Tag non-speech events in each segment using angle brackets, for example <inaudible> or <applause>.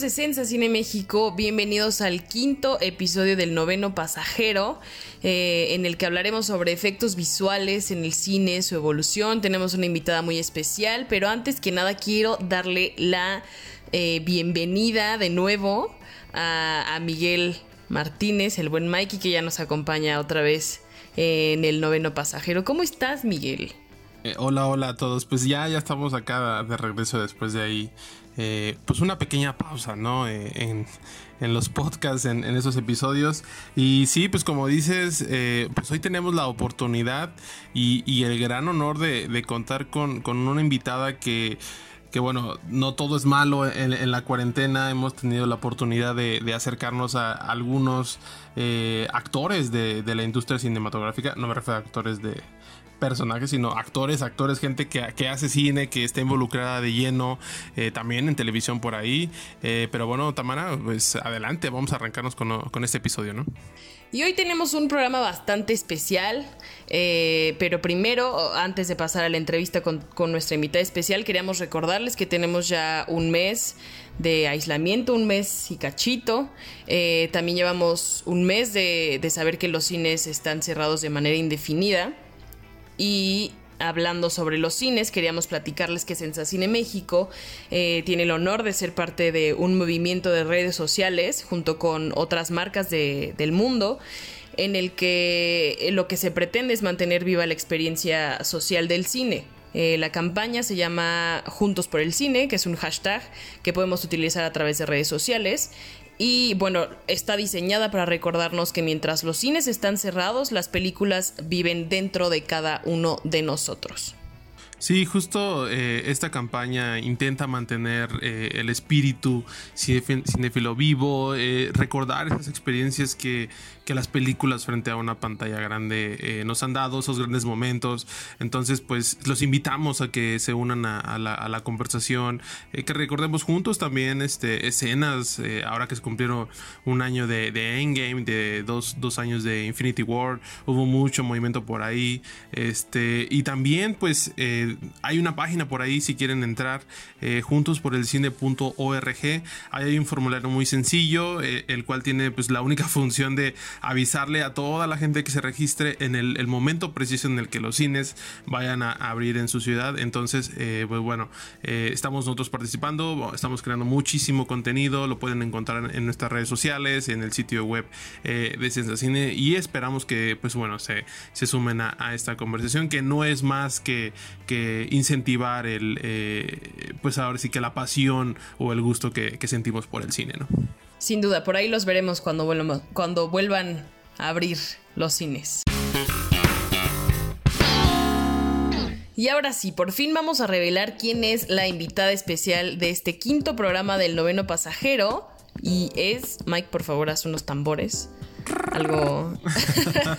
De Sensa Cine México, bienvenidos al quinto episodio del noveno pasajero, eh, en el que hablaremos sobre efectos visuales en el cine, su evolución. Tenemos una invitada muy especial, pero antes que nada quiero darle la eh, bienvenida de nuevo a, Miguel Martínez, el buen Mikey, que ya nos acompaña otra vez en el noveno pasajero. ¿Cómo estás, Miguel? Eh, hola, hola a todos. Pues ya, ya estamos acá de regreso después de ahí eh, pues una pequeña pausa, ¿no? Eh, en, los podcasts, en, esos episodios. Y sí, pues como dices, eh, pues hoy tenemos la oportunidad y, el gran honor de, contar con, una invitada que que bueno, no todo es malo en, la cuarentena, hemos tenido la oportunidad de, acercarnos a algunos actores de, de, la industria cinematográfica, no me refiero a actores de, personajes, sino actores, actores, gente que, que hace cine, que está involucrada de lleno, eh, también en televisión por ahí. Eh, pero bueno, Tamara, pues adelante, vamos a arrancarnos con, con, este episodio, ¿no? Y hoy tenemos un programa bastante especial, eh, pero primero, antes de pasar a la entrevista con, con, nuestra invitada especial, queríamos recordarles que tenemos ya un mes de aislamiento, un mes y cachito. también llevamos un mes de, de saber que los cines están cerrados de manera indefinida. Y hablando sobre los cines, queríamos platicarles que Sensacine México eh, tiene el honor de ser parte de un movimiento de redes sociales junto con otras marcas del mundo en el que lo que se pretende es mantener viva la experiencia social del cine. Eh, la campaña se llama Juntos por el Cine, que es un hashtag que podemos utilizar a través de redes sociales y bueno, está diseñada para recordarnos que mientras los cines están cerrados, las películas viven dentro de cada uno de nosotros. Sí, justo eh, esta campaña intenta mantener eh, el espíritu cinéfilo vivo, eh, recordar esas experiencias que, que, las películas frente a una pantalla grande nos han dado, esos grandes momentos. Entonces, pues los invitamos a que se unan a, la, conversación, que recordemos juntos también este, escenas, ahora que se cumplieron un año de, Endgame, de dos, dos, años de Infinity War, hubo mucho movimiento por ahí. Este, y también, pues, hay una página por ahí si quieren entrar eh, juntos por el cine.org. Ahí hay un formulario muy sencillo, eh, el cual tiene pues la única <laughs> función de avisarle a toda la gente que se registre en el, momento preciso en el que los cines vayan a abrir en su ciudad. Entonces, eh, pues bueno, estamos nosotros participando, estamos creando muchísimo contenido, lo pueden encontrar en nuestras redes sociales, en el sitio web de Sensacine y esperamos que pues bueno se, se sumen a, esta conversación que no es más que, que incentivar el, eh, pues ahora sí que la pasión o el gusto que, sentimos por el cine, ¿no? Sin duda, por ahí los veremos cuando vuelvan, a abrir los cines. Y ahora sí, por fin vamos a revelar quién es la invitada especial de este quinto programa del noveno pasajero. Y es, Mike, por favor, haz unos tambores algo.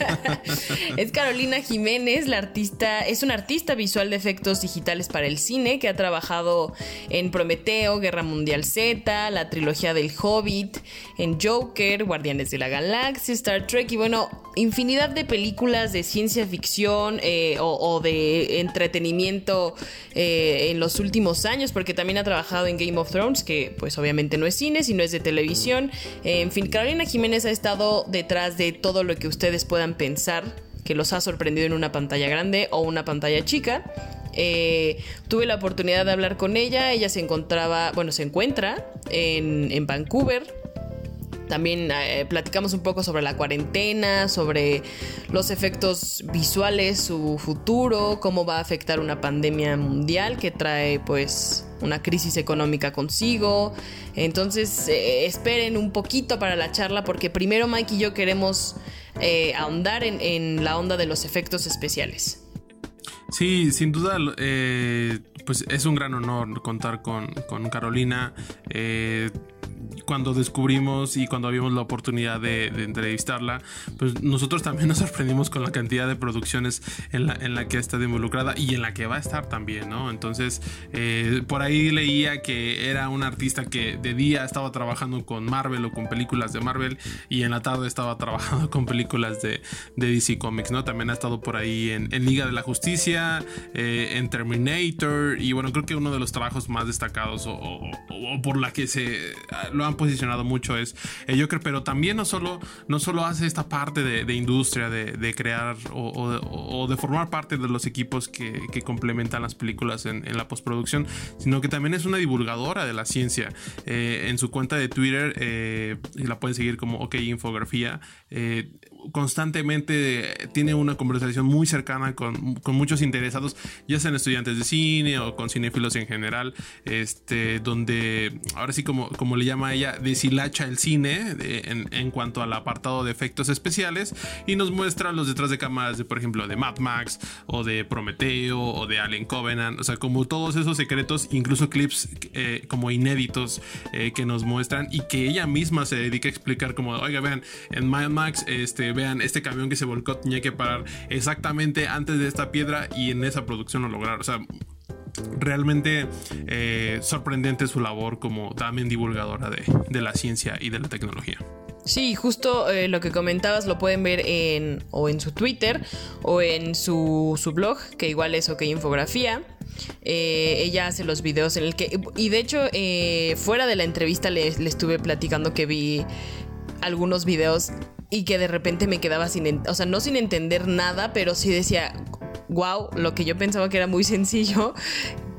<laughs> es Carolina Jiménez, la artista, es una artista visual de efectos digitales para el cine que ha trabajado en Prometeo, Guerra Mundial Z, la trilogía del Hobbit, en Joker, Guardianes de la Galaxia, Star Trek y bueno, infinidad de películas de ciencia ficción eh, o, de entretenimiento eh, en los últimos años, porque también ha trabajado en Game of Thrones, que pues obviamente no es cine, sino es de televisión. en fin, Carolina Jiménez ha estado detrás de todo lo que ustedes puedan pensar que los ha sorprendido en una pantalla grande o una pantalla chica. Eh, tuve la oportunidad de hablar con ella, ella se encontraba, bueno, se encuentra en, en Vancouver, también eh, platicamos un poco sobre la cuarentena, sobre los efectos visuales, su futuro, cómo va a afectar una pandemia mundial que trae pues una crisis económica consigo. Entonces eh, esperen un poquito para la charla porque primero Mike y yo queremos eh, ahondar en, la onda de los efectos especiales. Sí, sin duda, pues es un gran honor contar con, con Carolina cuando descubrimos y cuando vimos la oportunidad de, entrevistarla, pues nosotros también nos sorprendimos con la cantidad de producciones en la, en la que está involucrada y en la que va a estar también, ¿no? Entonces, eh, por ahí leía que era una artista que de día estaba trabajando con Marvel o con películas de Marvel y en la tarde estaba trabajando <laughs> con películas de, de DC Comics, ¿no? También ha estado por ahí en, Liga de la Justicia, eh, en Terminator y bueno, creo que uno de los trabajos más destacados o, por la que se lo han posicionado mucho es el Joker, pero también no solo, no solo hace esta parte de, industria, de, crear o, de formar parte de los equipos que, complementan las películas en, la postproducción, sino que también es una divulgadora de la ciencia. Eh, en su cuenta de Twitter, eh, la pueden seguir como OK Infografía, eh, constantemente tiene una conversación muy cercana con, muchos interesados, ya sean estudiantes de cine o con cinéfilos en general, este, donde ahora sí como, como le llama ella, deshilacha el cine en, cuanto al apartado de efectos especiales y nos muestra los detrás de cámaras de, por ejemplo, de Mad Max o de Prometeo o de Alien Covenant, o sea, como todos esos secretos, incluso clips eh, como inéditos eh, que nos muestran y que ella misma se dedica a explicar como, oiga, vean, en Mad Max, este, vean, este camión que se volcó tenía que parar exactamente antes de esta piedra y en esa producción lo lograron. O sea, realmente eh, sorprendente su labor como también divulgadora de, la ciencia y de la tecnología. Sí, justo eh, lo que comentabas lo pueden ver en o en su Twitter o en su, blog, que igual es OK Infografía. Eh, ella hace los videos en el que... Y de hecho, fuera de la entrevista le, le, estuve platicando que vi algunos videos y que de repente me quedaba sin, o sea, no sin entender nada, pero sí decía, wow, lo que yo pensaba que era muy sencillo,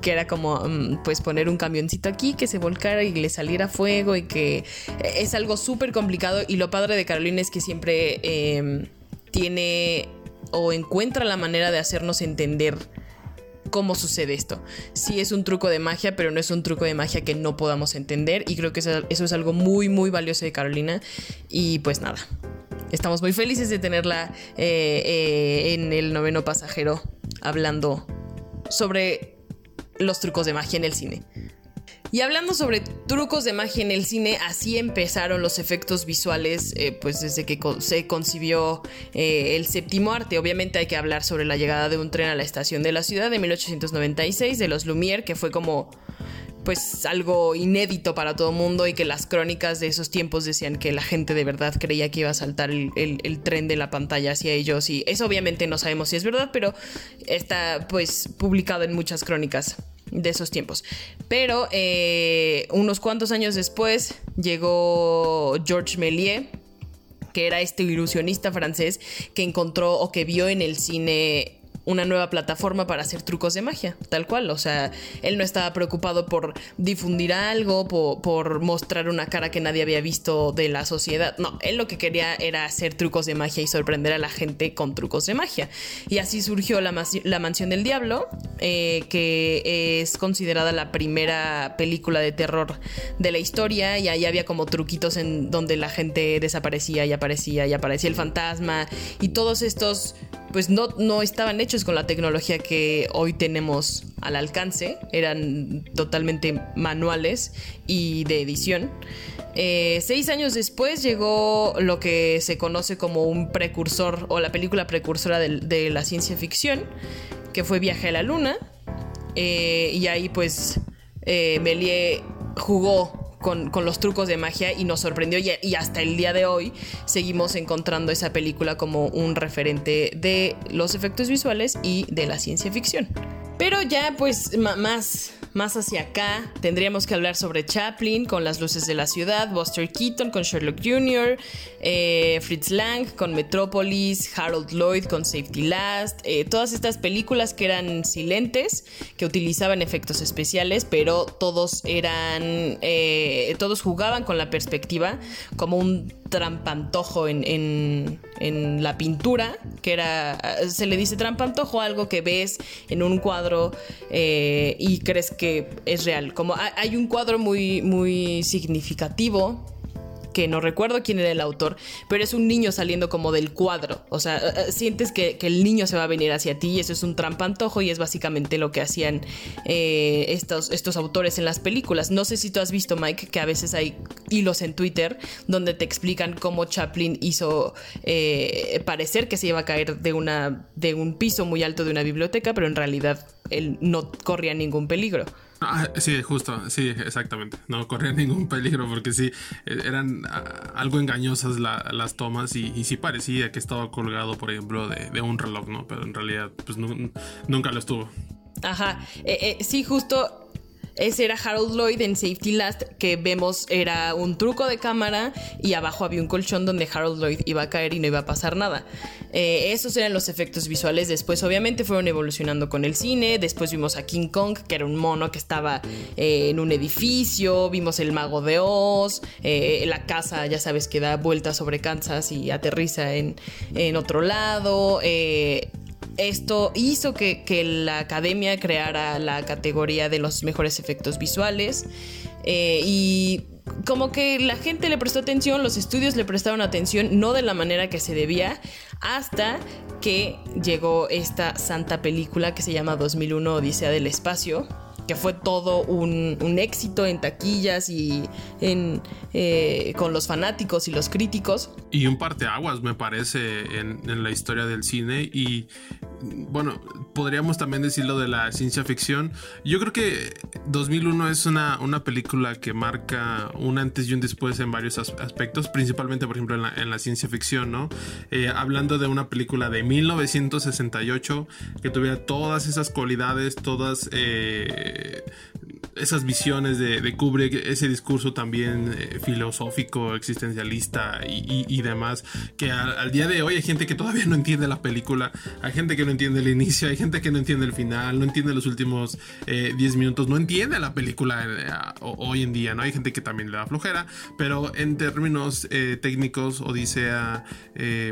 que era como mm, pues poner un camioncito aquí que se volcara y le saliera fuego y que es algo súper complicado y lo padre de Carolina es que siempre em, tiene o encuentra la manera de hacernos entender cómo sucede esto. Sí es un truco de magia, pero no es un truco de magia que no podamos entender y creo que eso, es algo muy, muy valioso de Carolina. Y pues nada, estamos muy felices de tenerla eh, eh, en el noveno pasajero hablando sobre los trucos de magia en el cine. Y hablando sobre trucos de magia en el cine, así empezaron los efectos visuales, eh, pues desde que se concibió eh, el séptimo arte. Obviamente hay que hablar sobre la llegada de un tren a la estación de la ciudad de 1896 de los Lumière, que fue como pues algo inédito para todo el mundo y que las crónicas de esos tiempos decían que la gente de verdad creía que iba a saltar el, el, tren de la pantalla hacia ellos y eso obviamente no sabemos si es verdad, pero está pues publicado en muchas crónicas de esos tiempos. Pero eh, unos cuantos años después llegó Georges Méliès, que era este ilusionista francés que encontró o que vio en el cine una nueva plataforma para hacer trucos de magia, tal cual. O sea, él no estaba preocupado por difundir algo, por, mostrar una cara que nadie había visto de la sociedad. No, él lo que quería era hacer trucos de magia y sorprender a la gente con trucos de magia. Y así surgió La, Mansión del Diablo, eh, que es considerada la primera película de terror de la historia. Y ahí había como truquitos en donde la gente desaparecía y aparecía y aparecía el fantasma. Y todos estos pues no, no estaban hechos con la tecnología que hoy tenemos al alcance, eran totalmente manuales y de edición. Eh, seis años después llegó lo que se conoce como un precursor o la película precursora de, la ciencia ficción, que fue Viaje a la Luna. Eh, y ahí pues eh, Méliès jugó con, los trucos de magia y nos sorprendió y, hasta el día de hoy seguimos encontrando esa película como un referente de los efectos visuales y de la ciencia ficción. Pero ya pues más más hacia acá tendríamos que hablar sobre Chaplin con Las Luces de la Ciudad, Buster Keaton con Sherlock Jr., eh, Fritz Lang con Metropolis, Harold Lloyd con Safety Last, eh, todas estas películas que eran silentes, que utilizaban efectos especiales, pero todos eran, eh, todos jugaban con la perspectiva como un trampantojo en, la pintura, que era, se le dice trampantojo, algo que ves en un cuadro y crees que es real. Como hay un cuadro muy, muy significativo que no recuerdo quién era el autor, pero es un niño saliendo como del cuadro. O sea, eh, eh, sientes que, el niño se va a venir hacia ti y eso es un trampantojo y es básicamente lo que hacían eh, estos, estos autores en las películas. No sé si tú has visto, Mike, que a veces hay hilos en Twitter donde te explican cómo Chaplin hizo parecer que se iba a caer de, una, de un piso muy alto de una biblioteca, pero en realidad él no corría ningún peligro. Ah, sí, justo, sí, exactamente. No corría ningún peligro porque sí, eh, eran ah, algo engañosas las tomas y, sí parecía que estaba colgado, por ejemplo, de, un reloj, ¿no? Pero en realidad, pues nunca lo estuvo. Ajá, eh, eh, sí, justo ese era Harold Lloyd en Safety Last, que vemos era un truco de cámara y abajo había un colchón donde Harold Lloyd iba a caer y no iba a pasar nada. Eh, esos eran los efectos visuales. Después, obviamente, fueron evolucionando con el cine. Después vimos a King Kong, que era un mono que estaba eh, en un edificio. Vimos el Mago de Oz. Eh, la casa, ya sabes, que da vueltas sobre Kansas y aterriza en, en otro lado. Esto hizo que, la academia creara la categoría de los mejores efectos visuales eh, y como que la gente le prestó atención, los estudios le prestaron atención, no de la manera que se debía, hasta que llegó esta santa película que se llama 2001 Odisea del Espacio, que fue todo un, éxito en taquillas y en, eh, con los fanáticos y los críticos. Y un parteaguas, me parece, en, en la historia del cine. Y bueno, podríamos también decirlo de la ciencia ficción. Yo creo que 2001 es una, una película que marca un antes y un después en varios aspectos, principalmente, por ejemplo, en la, ciencia ficción, ¿no? Eh, hablando de una película de 1968 que tuviera todas esas cualidades, todas eh, esas visiones de, de, Kubrick, ese discurso también eh, filosófico, existencialista y, demás, que al, día de hoy hay gente que todavía no entiende la película, hay gente que no entiende el inicio, hay gente que no entiende el final, no entiende los últimos 10 eh, minutos, no entiende la película eh, hoy en día, ¿no? Hay gente que también le da flojera, pero en términos técnicos, Odisea,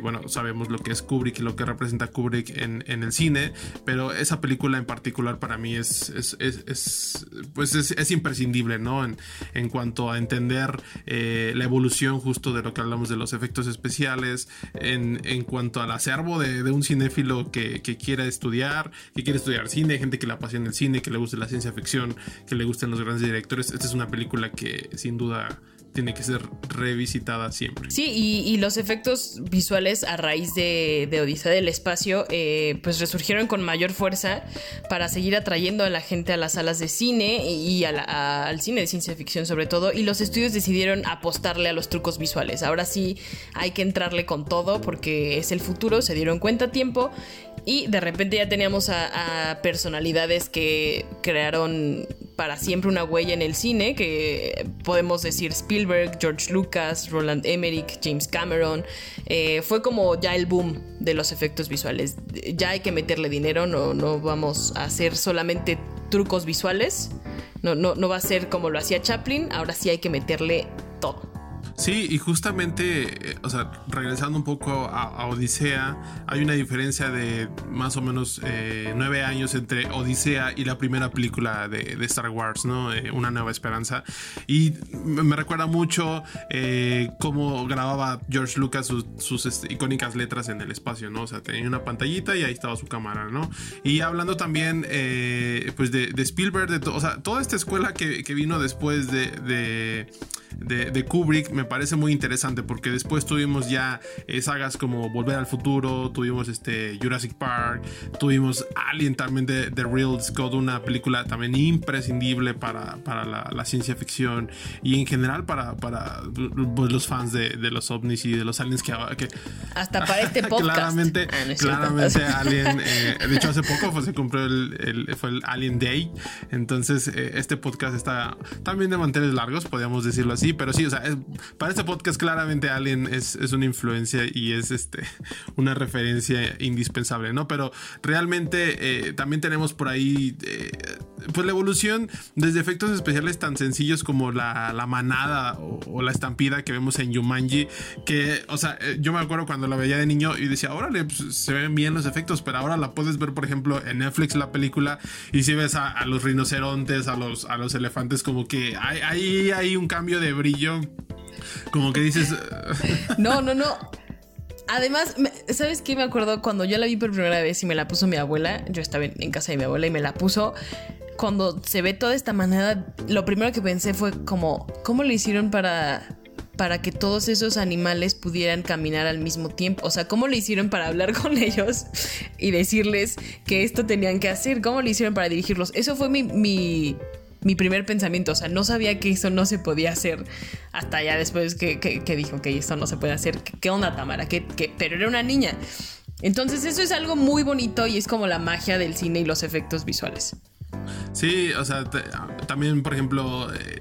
bueno, sabemos lo que es Kubrick y lo que representa Kubrick en, en, el cine, pero esa película en particular para mí es pues es, imprescindible, ¿no? En, en, cuanto a entender eh, la evolución justo de lo que hablamos de los efectos especiales, en, en cuanto al acervo de, de un cinéfilo que, que, quiera estudiar, que quiere estudiar cine, gente que le apasiona el cine, que le guste la ciencia ficción, que le gusten los grandes directores. Esta es una película que sin duda tiene que ser revisitada siempre. Sí, y, los efectos visuales a raíz de, Odisea del Espacio, eh, pues resurgieron con mayor fuerza para seguir atrayendo a la gente a las salas de cine y al cine de ciencia ficción sobre todo, y los estudios decidieron apostarle a los trucos visuales. Ahora sí hay que entrarle con todo porque es el futuro, se dieron cuenta a tiempo y de repente ya teníamos a, personalidades que crearon para siempre una huella en el cine, que podemos decir Spielberg, George Lucas, Roland Emmerich, James Cameron. Eh, fue como ya el boom de los efectos visuales. Ya hay que meterle dinero, no, no vamos a hacer solamente trucos visuales. No, no, no va a ser como lo hacía Chaplin, ahora sí hay que meterle todo. Sí, y justamente, eh, o sea, regresando un poco a, Odisea, hay una diferencia de más o menos eh, nueve años entre Odisea y la primera película de, Star Wars, ¿no? Eh, una nueva esperanza. Y me, recuerda mucho cómo grababa George Lucas sus, este, icónicas letras en el espacio, ¿no? O sea, tenía una pantallita y ahí estaba su cámara, ¿no? Y hablando también, pues, de, Spielberg, de o sea, toda esta escuela que, vino después de de, Kubrick me parece muy interesante porque después tuvimos ya eh, sagas como Volver al Futuro, tuvimos este Jurassic Park, tuvimos Alien también de, de Real Scott, una película también imprescindible para, para la, ciencia ficción y en general para, para pues, los fans de, de, los ovnis y de los aliens que... que Hasta para <laughs> este podcast. claramente, ah, claramente <laughs> Alien, eh, de hecho hace poco fue, se cumplió el, fue el Alien Day, entonces eh, este podcast está también de manteles largos, podríamos decirlo así pero sí, o sea, para este podcast claramente Alien es, una influencia y es este <laughs> una referencia indispensable, ¿no? Pero realmente eh, también tenemos por ahí eh, pues la evolución desde efectos especiales tan sencillos como la, manada o, la estampida que vemos en Yumanji, que, o sea, eh, yo me acuerdo cuando la veía de niño y decía, órale, pues, se ven bien los efectos, pero ahora la puedes ver, por ejemplo, en Netflix la película y si ves a, los rinocerontes, a los, a los elefantes, como que hay, hay un cambio de brillo Como que dices. <laughs> no, no, no. Además, ¿sabes qué? Me acuerdo cuando yo la vi por primera vez y me la puso mi abuela. Yo estaba en casa de mi abuela y me la puso. Cuando se ve toda esta manera, lo primero que pensé fue como, ¿cómo lo hicieron para para que todos esos animales pudieran caminar al mismo tiempo. O sea, ¿cómo lo hicieron para hablar <laughs> con ellos y decirles que esto tenían que hacer? ¿Cómo lo hicieron para dirigirlos? Eso fue mi, primer pensamiento. O sea, no sabía que eso no se podía hacer hasta ya después que, que, dijo que esto no se puede hacer. ¿Qué, onda, Tamara? ¿Qué, Pero era una niña. Entonces eso es algo muy bonito y es como la magia del cine y los efectos visuales. Sí, o sea, también, por ejemplo, eh,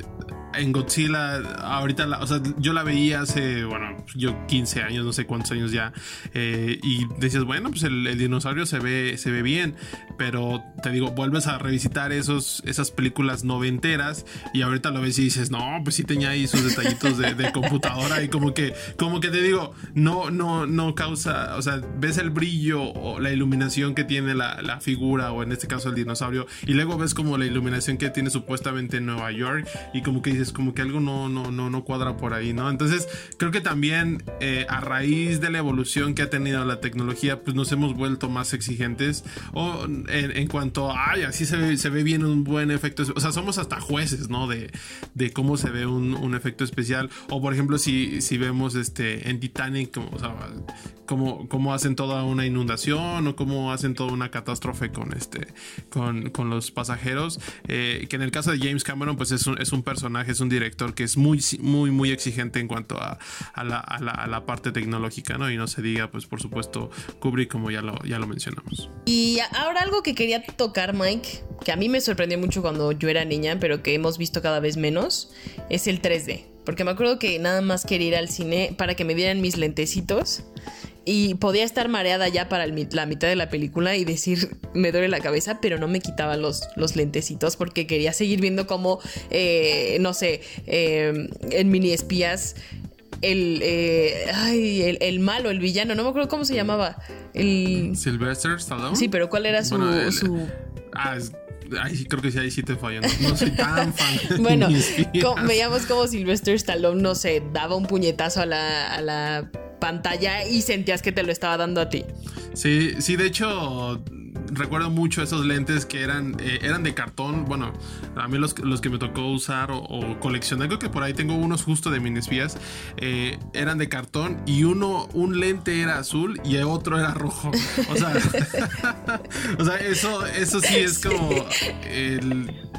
en Godzilla, ahorita, la, o sea, yo la veía hace, bueno, yo 15 años, no sé cuántos años ya, eh, y decías, bueno, pues el, dinosaurio se ve, se ve bien, pero te digo, vuelves a revisitar esos, esas películas noventeras y ahorita lo ves y dices, no, pues sí tenía ahí sus detallitos de, computadora y como que, como que te digo, no, no, no causa, o sea, ves el brillo o la iluminación que tiene la, la figura o en este caso el dinosaurio y luego ves como la iluminación que tiene supuestamente en Nueva York y como que dices, como que algo no, no, no, no cuadra por ahí, ¿no? Entonces, creo que también eh, a raíz de la evolución que ha tenido la tecnología, pues nos hemos vuelto más exigentes o en, cuanto a, ay, así se ve, se ve, bien un buen efecto, o sea, somos hasta jueces, ¿no? De, de cómo se ve un, un, efecto especial. O por ejemplo, si, si vemos este en Titanic, como, o sea, cómo hacen toda una inundación o cómo hacen toda una catástrofe con este con, con los pasajeros eh, que en el caso de James Cameron pues es un, es un, personaje es un director que es muy muy muy exigente en cuanto a, la, parte tecnológica no y no se diga pues por supuesto Kubrick como ya lo ya lo mencionamos. Y ahora algo que quería tocar Mike que a mí me sorprendió mucho cuando yo era niña pero que hemos visto cada vez menos es el 3D porque me acuerdo que nada más quería ir al cine para que me dieran mis lentecitos y podía estar mareada ya para la mitad de la película y decir, me duele la cabeza, pero no me quitaba los, los lentecitos porque quería seguir viendo como, eh, no sé, eh, en mini espías el, eh, ay, el, malo, el villano, no me acuerdo cómo se llamaba. El... Sylvester Stallone. Sí, pero ¿cuál era su... su... Ah, Ay, creo que sí, ahí sí te fallo. No, soy tan fan. <laughs> bueno, veíamos como Sylvester Stallone, no sé, daba un puñetazo a la, a la pantalla y sentías que te lo estaba dando a ti. Sí, sí, de hecho recuerdo mucho esos lentes que eran, eh, eran de cartón. Bueno, a mí los, que me tocó usar o, coleccionar, creo que por ahí tengo unos justo de mini espías, eh, eran de cartón y uno, un lente era azul y otro era rojo. O sea, <laughs> o sea eso, eso sí es como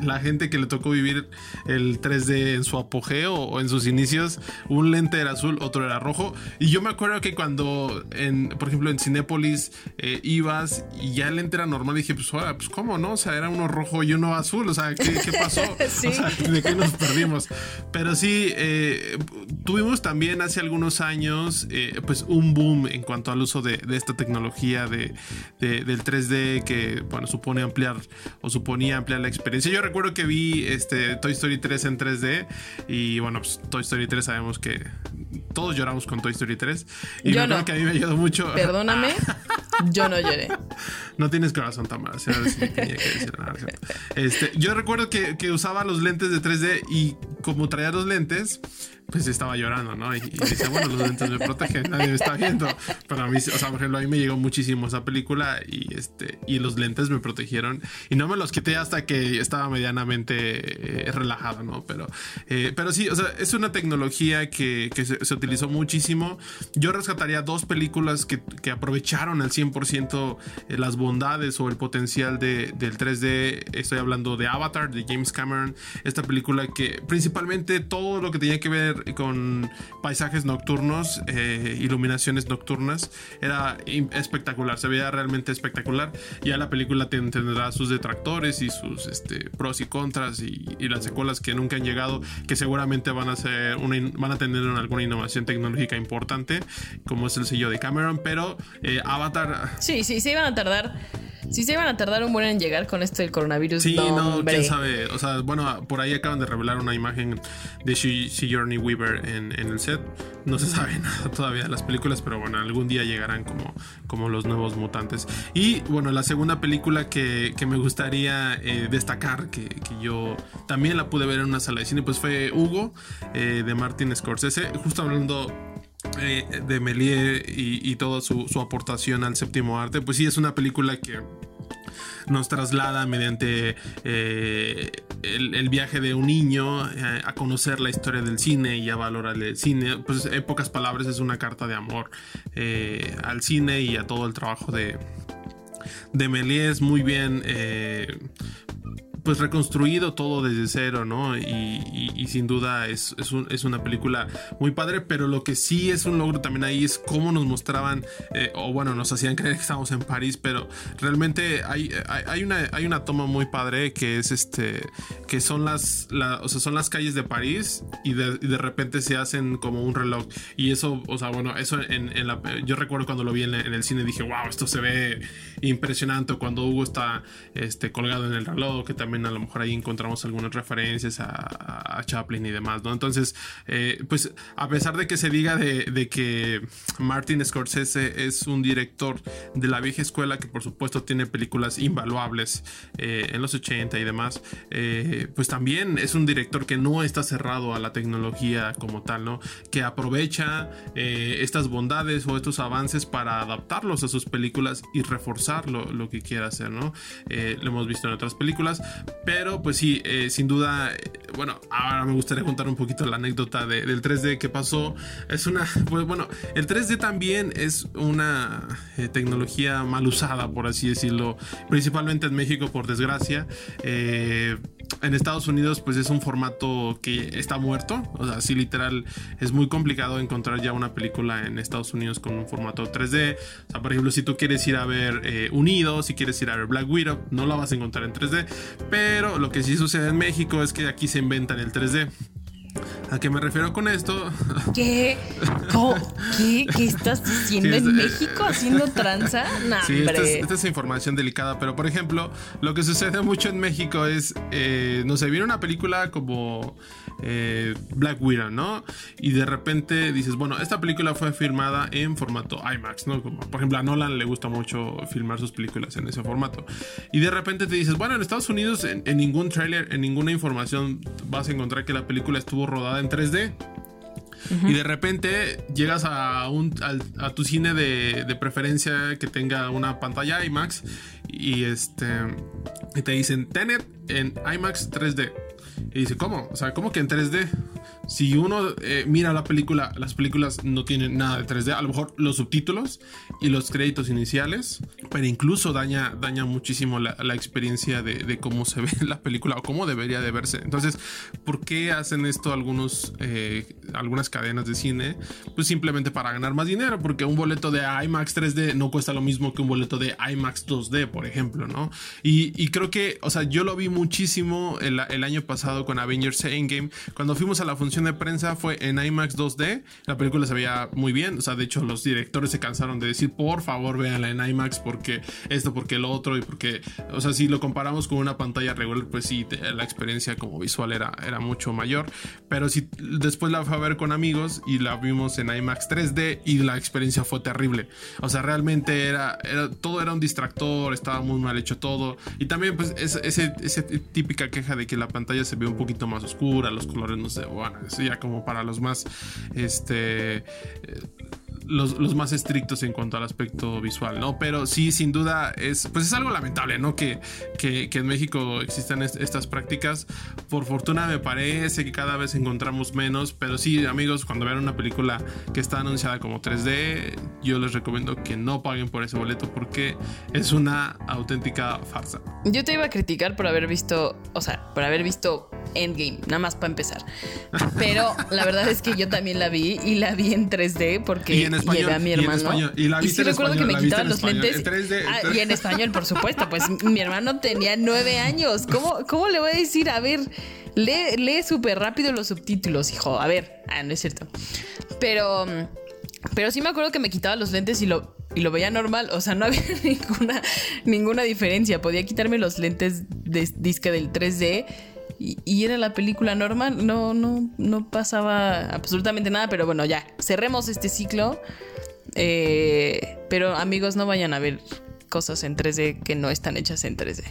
la gente que le tocó vivir el 3D en su apogeo o en sus inicios. Un lente era azul, otro era rojo. Y yo me acuerdo que cuando, en, por ejemplo, en Cinépolis eh, ibas y ya el lente era normal. dije, pues, pues, ¿cómo no? O sea, era uno rojo y uno azul. O sea, ¿qué, pasó? <laughs> O sea, ¿de qué nos perdimos? Pero sí, eh, tuvimos también hace algunos años, eh, pues, un boom en cuanto al uso de, esta tecnología de, del 3D que, bueno, supone ampliar o suponía ampliar la experiencia. Yo recuerdo que vi este Toy Story 3 en 3D y, bueno, pues, Toy Story 3 sabemos que todos lloramos con Toy Story 3. Y yo no. que a mí me ayudó mucho. Perdóname, <laughs> yo no lloré. No tienes corazón, Tamara. Este, yo recuerdo que, que usaba los lentes de 3D y como traía los lentes, pues estaba llorando, ¿no? Y, decía, bueno, los lentes me protegen, nadie me está viendo. Pero a mí, o sea, por ejemplo, a mí me llegó muchísimo esa película y este y los lentes me protegieron y no me los quité hasta que estaba medianamente eh, relajado, ¿no? Pero, eh, pero sí, o sea, es una tecnología que, que se, utilizó muchísimo. Yo rescataría dos películas que, que aprovecharon al 100% eh, las bondades o el potencial de, del 3D. Estoy hablando de Avatar, de James Cameron, esta película que principalmente todo lo que tenía que ver con paisajes nocturnos, eh, iluminaciones nocturnas. Era espectacular, se veía realmente espectacular. Ya la película tendrá sus detractores y sus este, pros y contras y, las secuelas que nunca han llegado, que seguramente van a ser van a tener alguna innovación tecnológica importante, como es el sello de Cameron, pero eh, Avatar. Sí, sí, se iban a tardar Si se iban a tardar un buen en llegar con esto del coronavirus. Sí, no, quién sabe. O sea, bueno, por ahí acaban de revelar una imagen de Sigourney Weaver en, el set. No se sabe <laughs> nada todavía de las películas, pero bueno, algún día llegarán como, como los nuevos mutantes. Y bueno, la segunda película que, me gustaría eh, destacar, que, yo también la pude ver en una sala de cine, pues fue Hugo eh, de Martin Scorsese. Justo hablando eh, de Méliès y, toda su, aportación al séptimo arte, pues sí es una película que nos traslada mediante eh, el, viaje de un niño eh, a conocer la historia del cine y a valorar el cine. Pues en pocas palabras es una carta de amor al cine y a todo el trabajo de, de Méliès muy bien pues reconstruido todo desde cero, ¿no? Y, sin duda es, es, una película muy padre, pero lo que sí es un logro también ahí es cómo nos mostraban, eh, o bueno, nos hacían creer que estábamos en París, pero realmente hay, hay, una, hay una toma muy padre que es este, que son las, o sea, son las calles de París y de, repente se hacen como un reloj. Y eso, o sea, bueno, eso en, la, yo recuerdo cuando lo vi en, el cine dije, wow, esto se ve impresionante cuando Hugo está este, colgado en el reloj, que también a lo mejor ahí encontramos algunas referencias a, Chaplin y demás, ¿no? Entonces, eh, pues a pesar de que se diga de, que Martin Scorsese es un director de la vieja escuela que por supuesto tiene películas invaluables eh, en los 80 y demás, eh, pues también es un director que no está cerrado a la tecnología como tal, ¿no? Que aprovecha estas bondades o estos avances para adaptarlos a sus películas y reforzar lo, que quiera hacer, ¿no? lo hemos visto en otras películas, pero pues sí, eh, sin duda, eh, bueno, ahora me gustaría contar un poquito la anécdota del 3D que pasó. Es una, pues bueno, el 3D también es una eh, tecnología mal usada, por así decirlo, principalmente en México, por desgracia. En Estados Unidos pues es un formato que está muerto, o sea, sí literal es muy complicado encontrar ya una película en Estados Unidos con un formato 3D. O sea, por ejemplo, si tú quieres ir a ver Unido, si quieres ir a ver Black Widow, no la vas a encontrar en 3D, pero lo que sí sucede en México es que aquí se inventan el 3D. ¿A qué me refiero con esto? <laughs> ¿Qué? ¿Qué? ¿Qué estás diciendo en México haciendo tranza? <laughs> sí, esta es, información delicada, pero por ejemplo, lo que sucede mucho en México es, eh, no sé, viene una película como eh, Black Widow, ¿no? Y de repente dices, bueno, esta película fue filmada en formato IMAX, ¿no? Como, por ejemplo, a Nolan le gusta mucho filmar sus películas en ese formato. Y de repente te dices, bueno, en Estados Unidos en, ningún tráiler, en ninguna información vas a encontrar que la película estuvo rodada en 3D. Y de repente llegas a, un, a, tu cine de, de, preferencia que tenga una pantalla IMAX y, este, y te dicen Tenet en IMAX 3D. Y dice, ¿cómo? O sea, ¿cómo que en 3D? Si uno eh, mira la película, las películas no tienen nada de 3D. A lo mejor los subtítulos y los créditos iniciales, pero incluso daña, daña muchísimo la, experiencia de, cómo se <laughs> ve la película o cómo debería de verse. Entonces, ¿por qué hacen esto algunos, eh, algunas cadenas de cine? Pues simplemente para ganar más dinero, porque un boleto de IMAX 3D no cuesta lo mismo que un boleto de IMAX 2D, por ejemplo, ¿no? Y, creo que, o sea, yo lo vi muchísimo el, el año pasado con Avengers Endgame. Cuando fuimos a la función de prensa fue en IMAX 2D. La película se veía muy bien. O sea, de hecho, los directores se cansaron de decir, por favor, véanla en IMAX porque esto, porque lo otro y porque, o sea, si lo comparamos con una pantalla regular, pues sí, la experiencia como visual era, era mucho mayor. Pero si después la fue a ver con amigos y la vimos en IMAX 3D y la experiencia fue terrible. O sea, realmente era, era todo era un distractor, estaba muy mal hecho todo. Y también, pues, esa ese, típica queja de que la pantalla se ve un poquito más oscura, los colores no sé, bueno, eso ya como para los más, este, los, más estrictos en cuanto al aspecto visual, ¿no? Pero sí, sin duda, es, pues es algo lamentable, ¿no? Que, que, en México existan estas prácticas. Por fortuna me parece que cada vez encontramos menos, pero sí, amigos, cuando vean una película que está anunciada como 3D, yo les recomiendo que no paguen por ese boleto porque es una auténtica farsa. Yo te iba a criticar por haber visto, o sea, por haber visto Endgame, nada más para empezar. Pero la verdad es que yo también la vi y la vi en 3D porque llevé a mi hermano. Y, la sí recuerdo que me quitaban los lentes. Ah, y en español, por supuesto. Pues <laughs> mi hermano tenía nueve años. ¿Cómo, cómo le voy a decir? A ver, lee, lee súper rápido los subtítulos, hijo. A ver, ah, no es cierto. Pero, pero sí me acuerdo que me quitaba los lentes y lo y lo veía normal, o sea, no <laughs> había ninguna, ninguna diferencia. Podía quitarme los lentes de disque del 3D y, era la película normal, no, no, no pasaba absolutamente nada, pero bueno, ya, cerremos este ciclo. Eh, pero amigos, no vayan a ver cosas en 3D que no están hechas en 3D.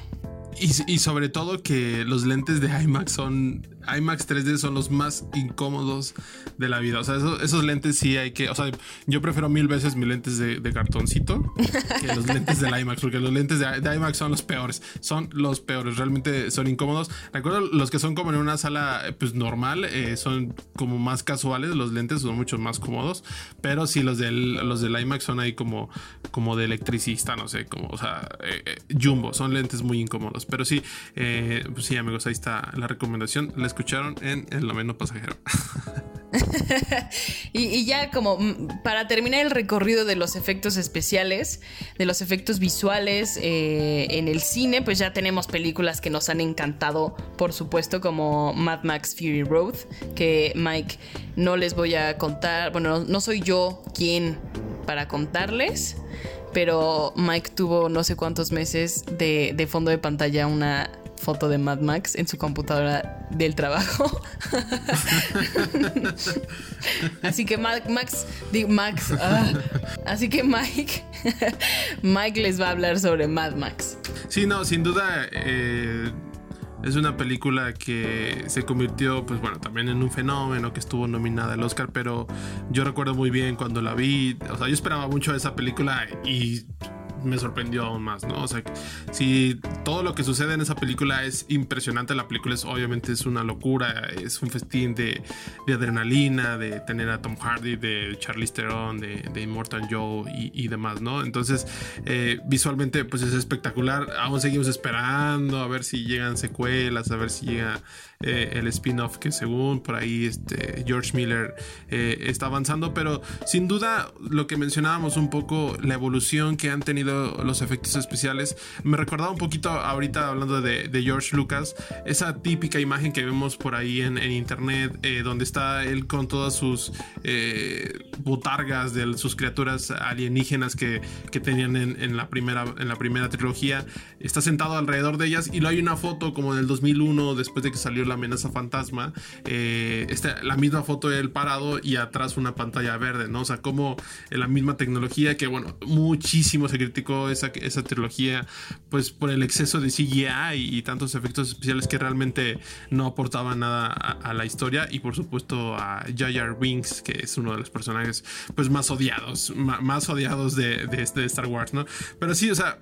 Y, sobre todo que los lentes de IMAX son. IMAX 3D son los más incómodos de la vida. O sea, esos, lentes sí hay que. O sea, yo prefiero mil veces mis lentes de, cartoncito que los <laughs> lentes del IMAX, porque los lentes de, IMAX son los peores. Son los peores. Realmente son incómodos. Recuerdo los que son como en una sala pues normal, eh, son como más casuales. Los lentes son mucho más cómodos. Pero sí, los del, los del IMAX son ahí como, como de electricista, no sé, como, o sea, eh, eh, jumbo. Son lentes muy incómodos. Pero sí, eh, pues sí, amigos, ahí está la recomendación. La escucharon en El Noveno Pasajero. <laughs> y, ya como mm, para terminar el recorrido de los efectos especiales, de los efectos visuales eh, en el cine, pues ya tenemos películas que nos han encantado, por supuesto, como Mad Max Fury Road, que Mike no les voy a contar, bueno, no soy yo quien para contarles pero Mike tuvo no sé cuántos meses de, fondo de pantalla una foto de Mad Max en su computadora del trabajo. <laughs> así que Max, Max, ah. así que Mike, <laughs> Mike les va a hablar sobre Mad Max. Sí, no, sin duda. Eh, es una película que se convirtió, pues bueno, también en un fenómeno que estuvo nominada al Oscar, pero yo recuerdo muy bien cuando la vi, o sea, yo esperaba mucho esa película y me sorprendió aún más, ¿no? O sea, si todo lo que sucede en esa película es impresionante, la película es obviamente es una locura, es un festín de, adrenalina, de tener a Tom Hardy, de Charlize Theron, de, de Immortal Joe y, demás, ¿no? Entonces, eh, visualmente, pues es espectacular, aún seguimos esperando a ver si llegan secuelas, a ver si llega eh, el spin-off que según por ahí este, George Miller eh, está avanzando, pero sin duda lo que mencionábamos un poco, la evolución que han tenido los efectos especiales, me recordaba un poquito ahorita hablando de, George Lucas, esa típica imagen que vemos por ahí en, internet, eh, donde está él con todas sus botargas de sus criaturas alienígenas que, tenían en, la primera, en la primera trilogía, está sentado alrededor de ellas y lo hay una foto como del 2001 después de que salió la amenaza fantasma, eh, la misma foto de él parado y atrás una pantalla verde, ¿no? O sea, como la misma tecnología que, bueno, muchísimo se criticó esa, esa trilogía, pues por el exceso de CGI y, tantos efectos especiales que realmente no aportaban nada a, la historia y por supuesto a Jar Binks, que es uno de los personajes pues más odiados, más odiados de, de, de Star Wars, ¿no? Pero sí, o sea,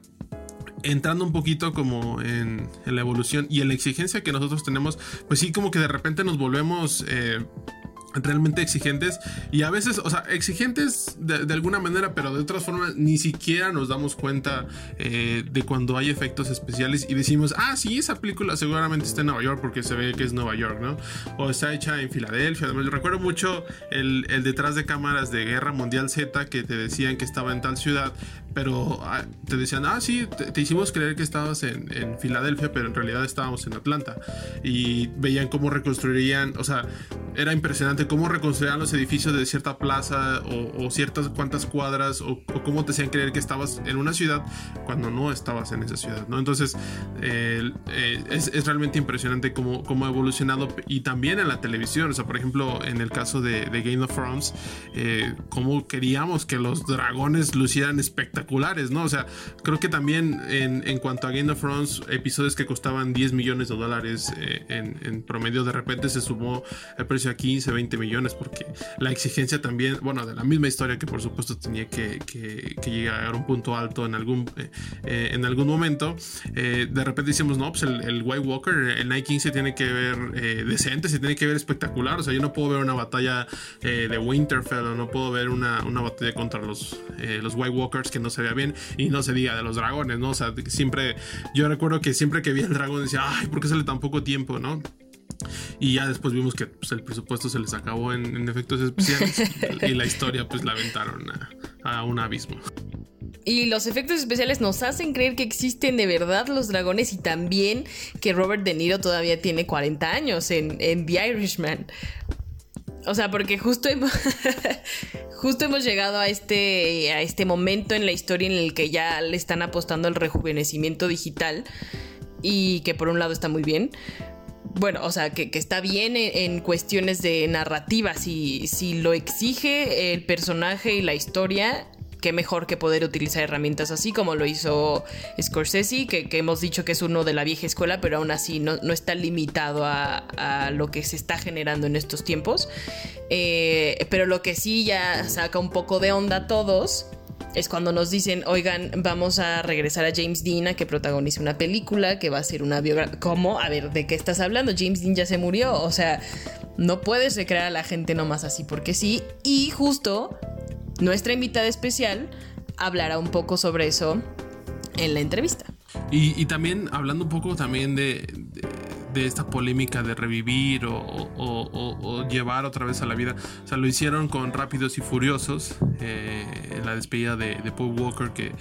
entrando un poquito como en, la evolución y en la exigencia que nosotros tenemos, pues sí, como que de repente nos volvemos eh, realmente exigentes y a veces, o sea, exigentes de, alguna manera, pero de otras formas ni siquiera nos damos cuenta eh, de cuando hay efectos especiales y decimos, ah, sí, esa película seguramente está en Nueva York porque se ve que es Nueva York, ¿no? O está hecha en Filadelfia. Además, recuerdo mucho el, el detrás de cámaras de Guerra Mundial Z que te decían que estaba en tal ciudad, pero ah, te decían, ah, sí, te, hicimos creer que estabas en, en, Filadelfia, pero en realidad estábamos en Atlanta. Y veían cómo reconstruirían, o sea, era impresionante cómo reconstruían los edificios de cierta plaza o, ciertas cuantas cuadras o, cómo te hacían creer que estabas en una ciudad cuando no estabas en esa ciudad, ¿no? Entonces, eh, es, realmente impresionante cómo, cómo, ha evolucionado y también en la televisión, o sea, por ejemplo, en el caso de, Game of Thrones, eh, cómo queríamos que los dragones lucieran espectaculares, ¿no? O sea, creo que también en, en cuanto a Game of Thrones, episodios que costaban 10 millones de dólares eh, en, en promedio, de repente se sumó el precio a 15, 20 millones, porque la exigencia también, bueno, de la misma historia que por supuesto tenía que, llegar a un punto alto en algún, eh, eh, en algún momento, eh, de repente decimos, no, pues el, White Walker, el Night King se tiene que ver decente, se tiene que ver espectacular, o sea, yo no puedo ver una batalla de Winterfell o no puedo ver una, una batalla contra los, los White Walkers que no se vea bien y no se diga de los dragones, ¿no? O sea, siempre, yo recuerdo que siempre que vi el dragón decía, ay, ¿por qué sale tan poco tiempo, ¿no? Y ya después vimos que pues, el presupuesto se les acabó en, efectos especiales <laughs> y la historia pues la aventaron a, un abismo. Y los efectos especiales nos hacen creer que existen de verdad los dragones y también que Robert De Niro todavía tiene 40 años en, en The Irishman. O sea, porque justo, <laughs> justo hemos llegado a este, a este momento en la historia en el que ya le están apostando al rejuvenecimiento digital y que por un lado está muy bien. Bueno, o sea, que, está bien en, cuestiones de narrativa. Si, si lo exige el personaje y la historia, qué mejor que poder utilizar herramientas así como lo hizo Scorsese, que, hemos dicho que es uno de la vieja escuela, pero aún así no, está limitado a, lo que se está generando en estos tiempos. Eh, pero lo que sí ya saca un poco de onda a todos es cuando nos dicen, oigan, vamos a regresar a James Dean a que protagonice una película que va a ser una biografía. ¿Cómo? A ver, ¿de qué estás hablando? James Dean ya se murió. O sea, no puedes recrear a la gente nomás así porque sí. Y justo nuestra invitada especial hablará un poco sobre eso en la entrevista. Y, también hablando un poco también de esta polémica de revivir o, llevar otra vez a la vida. O sea, lo hicieron con Rápidos y Furiosos, eh, la despedida de, Paul Walker, que,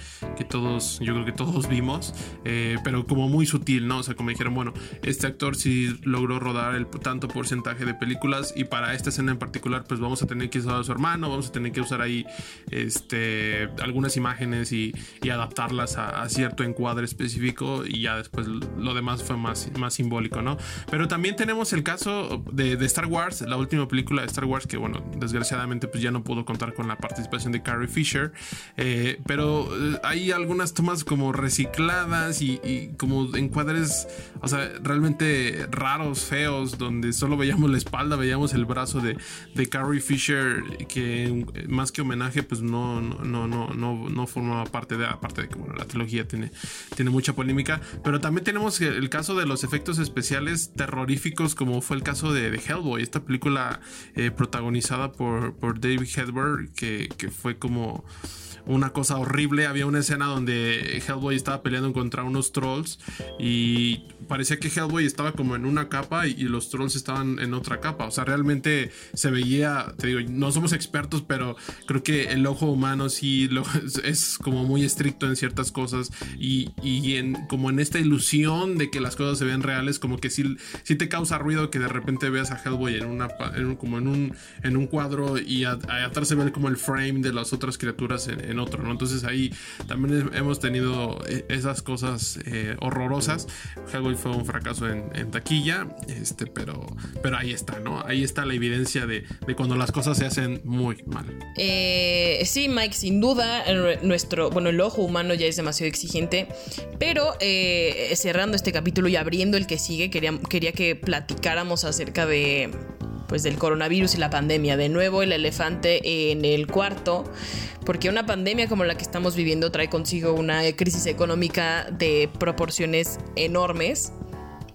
todos, yo creo que todos vimos, eh, pero como muy sutil, ¿no? O sea, como dijeron, bueno, este actor sí logró rodar el tanto porcentaje de películas y para esta escena en particular, pues vamos a tener que usar a su hermano, vamos a tener que usar ahí este, algunas imágenes y, adaptarlas a, cierto encuadre específico y ya después lo demás fue más, más simbólico, pero también tenemos el caso de, Star Wars, la última película de Star Wars, que bueno, desgraciadamente pues ya no pudo contar con la participación de Carrie Fisher, eh, pero eh, hay algunas tomas como recicladas y, como encuadres, o sea, realmente raros, feos, donde solo veíamos la espalda, veíamos el brazo de, de Carrie Fisher, que más que homenaje, pues no, no, no, no, no formaba parte de, aparte de que bueno, la trilogía tiene, tiene mucha polémica, pero también tenemos el caso de los efectos especiales terroríficos como fue el caso de, Hellboy, esta película eh, protagonizada por, por David Hedberg que, que fue como una cosa horrible. Había una escena donde Hellboy estaba peleando contra unos trolls y parecía que Hellboy estaba como en una capa y, los trolls estaban en otra capa. O sea, realmente se veía, te digo, no somos expertos, pero creo que el ojo humano sí lo, <laughs> es como muy estricto en ciertas cosas y, en, como en esta ilusión de que las cosas se ven reales, como que sí, te causa ruido que de repente veas a Hellboy en una, como en un, en un cuadro y atrás se ve como el frame de las otras criaturas en otro, ¿no? Entonces ahí también hemos tenido eh, esas cosas eh, horrorosas. Hellboy fue un fracaso en, taquilla, este, pero, pero ahí está, ¿no? Ahí está la evidencia de, cuando las cosas se hacen muy mal. Eh, sí, Mike, sin duda, nuestro, bueno, el ojo humano ya es demasiado exigente, pero cerrando este capítulo y abriendo el que sigue, quería, quería que platicáramos acerca de pues del coronavirus y la pandemia. De nuevo el elefante en el cuarto, porque una pandemia como la que estamos viviendo trae consigo una crisis económica de proporciones enormes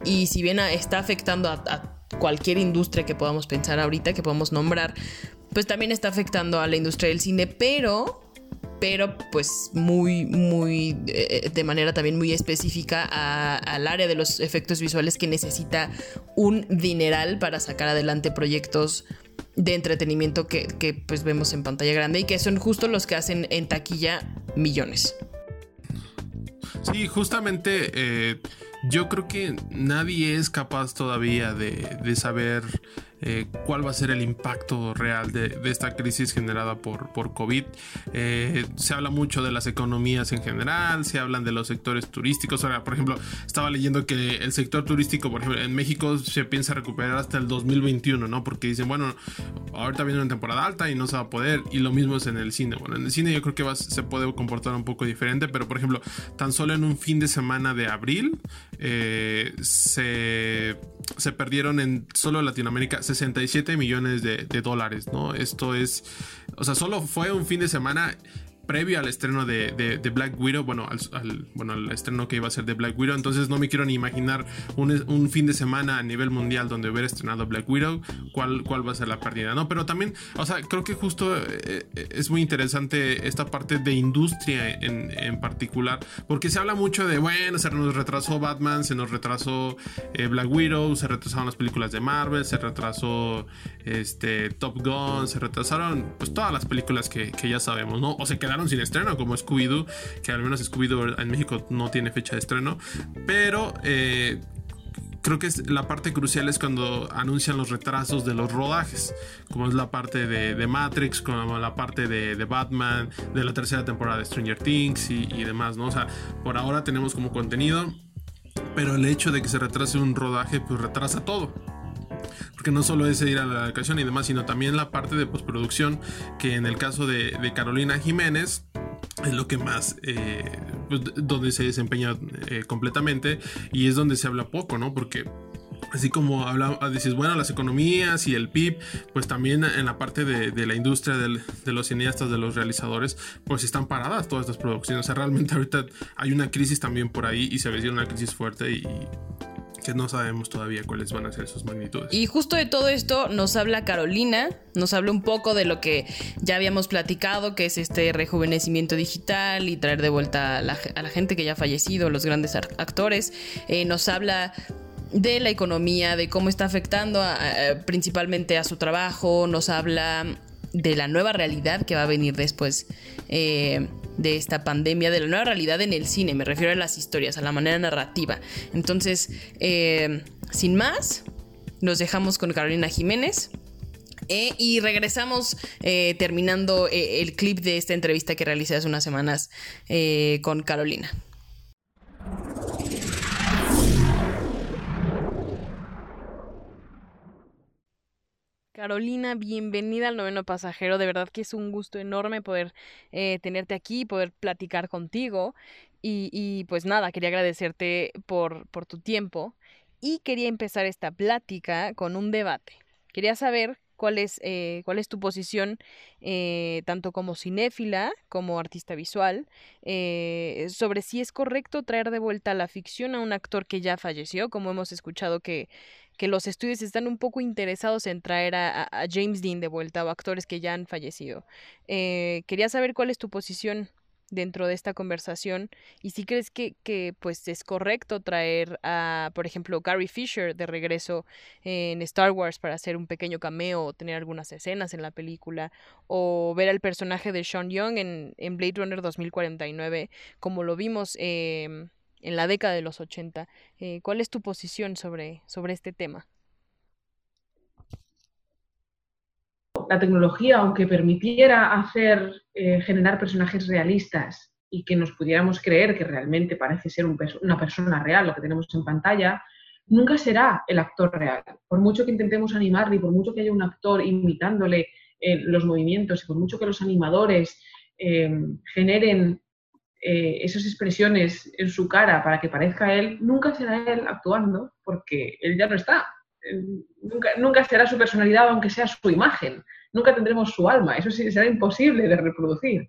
y si bien está afectando a, cualquier industria que podamos pensar ahorita, que podamos nombrar, pues también está afectando a la industria del cine, pero pero pues muy, muy, eh, de manera también muy específica al área de los efectos visuales que necesita un dineral para sacar adelante proyectos de entretenimiento que, pues vemos en pantalla grande y que son justo los que hacen en taquilla millones. Sí, justamente eh, yo creo que nadie es capaz todavía de, de saber eh, cuál va a ser el impacto real de, esta crisis generada por, por COVID. Eh, se habla mucho de las economías en general, se hablan de los sectores turísticos. Ahora, por ejemplo, estaba leyendo que el sector turístico, por ejemplo, en México se piensa recuperar hasta el 2021, ¿no? Porque dicen, bueno, ahorita viene una temporada alta y no se va a poder. Y lo mismo es en el cine. Bueno, en el cine yo creo que se puede comportar un poco diferente, pero por ejemplo, tan solo en un fin de semana de abril eh, se, se perdieron en solo Latinoamérica 67 millones de, dólares, ¿no? Esto es, o sea, solo fue un fin de semana previo al estreno de, de, Black Widow, bueno al, bueno, al estreno que iba a ser de Black Widow, entonces no me quiero ni imaginar un, un, fin de semana a nivel mundial donde hubiera estrenado Black Widow, cuál, cuál va a ser la pérdida, ¿no? Pero también, o sea, creo que justo eh, eh, es muy interesante esta parte de industria en, en, particular, porque se habla mucho de, bueno, se nos retrasó Batman, se nos retrasó eh, Black Widow, se retrasaron las películas de Marvel, se retrasó este, Top Gun, se retrasaron pues todas las películas que, que ya sabemos, ¿no? O se quedaron sin estreno, como Scooby-Doo, que al menos Scooby-Doo en México no tiene fecha de estreno, pero... Eh, creo que es, la parte crucial es cuando anuncian los retrasos de los rodajes, como es la parte de, Matrix, como la parte de, Batman, de la tercera temporada de Stranger Things y, demás, ¿no? O sea, por ahora tenemos como contenido, pero el hecho de que se retrase un rodaje, pues retrasa todo porque no solo es ir a la ocasión y demás, sino también la parte de postproducción, que en el caso de, Carolina Jiménez es lo que más, eh, pues, donde se desempeña eh, completamente y es donde se habla poco, ¿no? Porque así como habla, dices, bueno, las economías y el PIB, pues también en la parte de, la industria de los cineastas, de los realizadores, pues están paradas todas estas producciones. O sea, realmente ahorita hay una crisis también por ahí y se ve una crisis fuerte y, que no sabemos todavía cuáles van a ser sus magnitudes. Y justo de todo esto nos habla Carolina, nos habla un poco de lo que ya habíamos platicado, que es este rejuvenecimiento digital y traer de vuelta a la, gente que ya ha fallecido, los grandes actores. Eh, nos habla de la economía, de cómo está afectando principalmente a su trabajo, nos habla de la nueva realidad que va a venir después eh, de esta pandemia, de la nueva realidad en el cine, me refiero a las historias, a la manera narrativa. Entonces, eh, sin más, nos dejamos con Carolina Jiménez. Eh, y regresamos terminando el clip de esta entrevista que realicé hace unas semanas con Carolina. Carolina, bienvenida al noveno pasajero. De verdad que es un gusto enorme poder eh, tenerte aquí, poder platicar contigo. Y, pues nada, quería agradecerte por, por tu tiempo y quería empezar esta plática con un debate. Quería saber cuál es, eh, cuál es tu posición, eh, tanto como cinéfila como artista visual, sobre si es correcto traer de vuelta a la ficción a un actor que ya falleció, como hemos escuchado que que los estudios están un poco interesados en traer a, James Dean de vuelta o actores que ya han fallecido. Eh, quería saber cuál es tu posición dentro de esta conversación y si crees que, que, pues es correcto traer a, por ejemplo, Carrie Fisher de regreso en Star Wars para hacer un pequeño cameo o tener algunas escenas en la película o ver al personaje de Sean Young en, en Blade Runner 2049 como lo vimos eh, en la década de los 80. Eh, ¿Cuál es tu posición sobre, sobre este tema? La tecnología, aunque permitiera hacer, eh, generar personajes realistas y que nos pudiéramos creer que realmente parece ser una persona real lo que tenemos en pantalla, nunca será el actor real. Por mucho que intentemos animarle y por mucho que haya un actor imitándole eh, los movimientos y por mucho que los animadores generen eh, esas expresiones en su cara para que parezca él, nunca será él actuando porque él ya no está. Nunca, nunca será su personalidad aunque sea su imagen. Nunca tendremos su alma. Eso será imposible de reproducir.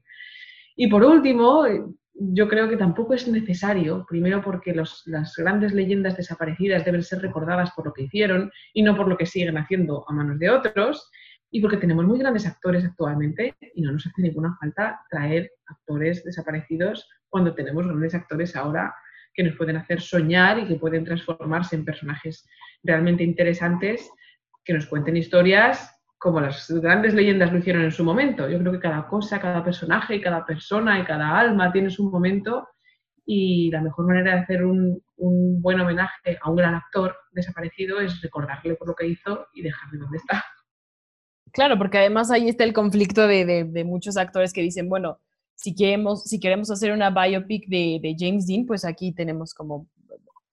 Y por último, eh, yo creo que tampoco es necesario, primero porque las grandes leyendas desaparecidas deben ser recordadas por lo que hicieron y no por lo que siguen haciendo a manos de otros, y porque tenemos muy grandes actores actualmente y no nos hace ninguna falta traer actores desaparecidos cuando tenemos grandes actores ahora que nos pueden hacer soñar y que pueden transformarse en personajes realmente interesantes que nos cuenten historias como las grandes leyendas lo hicieron en su momento. Yo creo que cada cosa, cada personaje, y cada persona y cada alma tiene su momento y la mejor manera de hacer un, un buen homenaje a un gran actor desaparecido es recordarle por lo que hizo y dejarle donde está. Claro, porque además ahí está el conflicto de, muchos actores que dicen, bueno, si queremos, si queremos hacer una biopic de, James Dean, pues aquí tenemos como,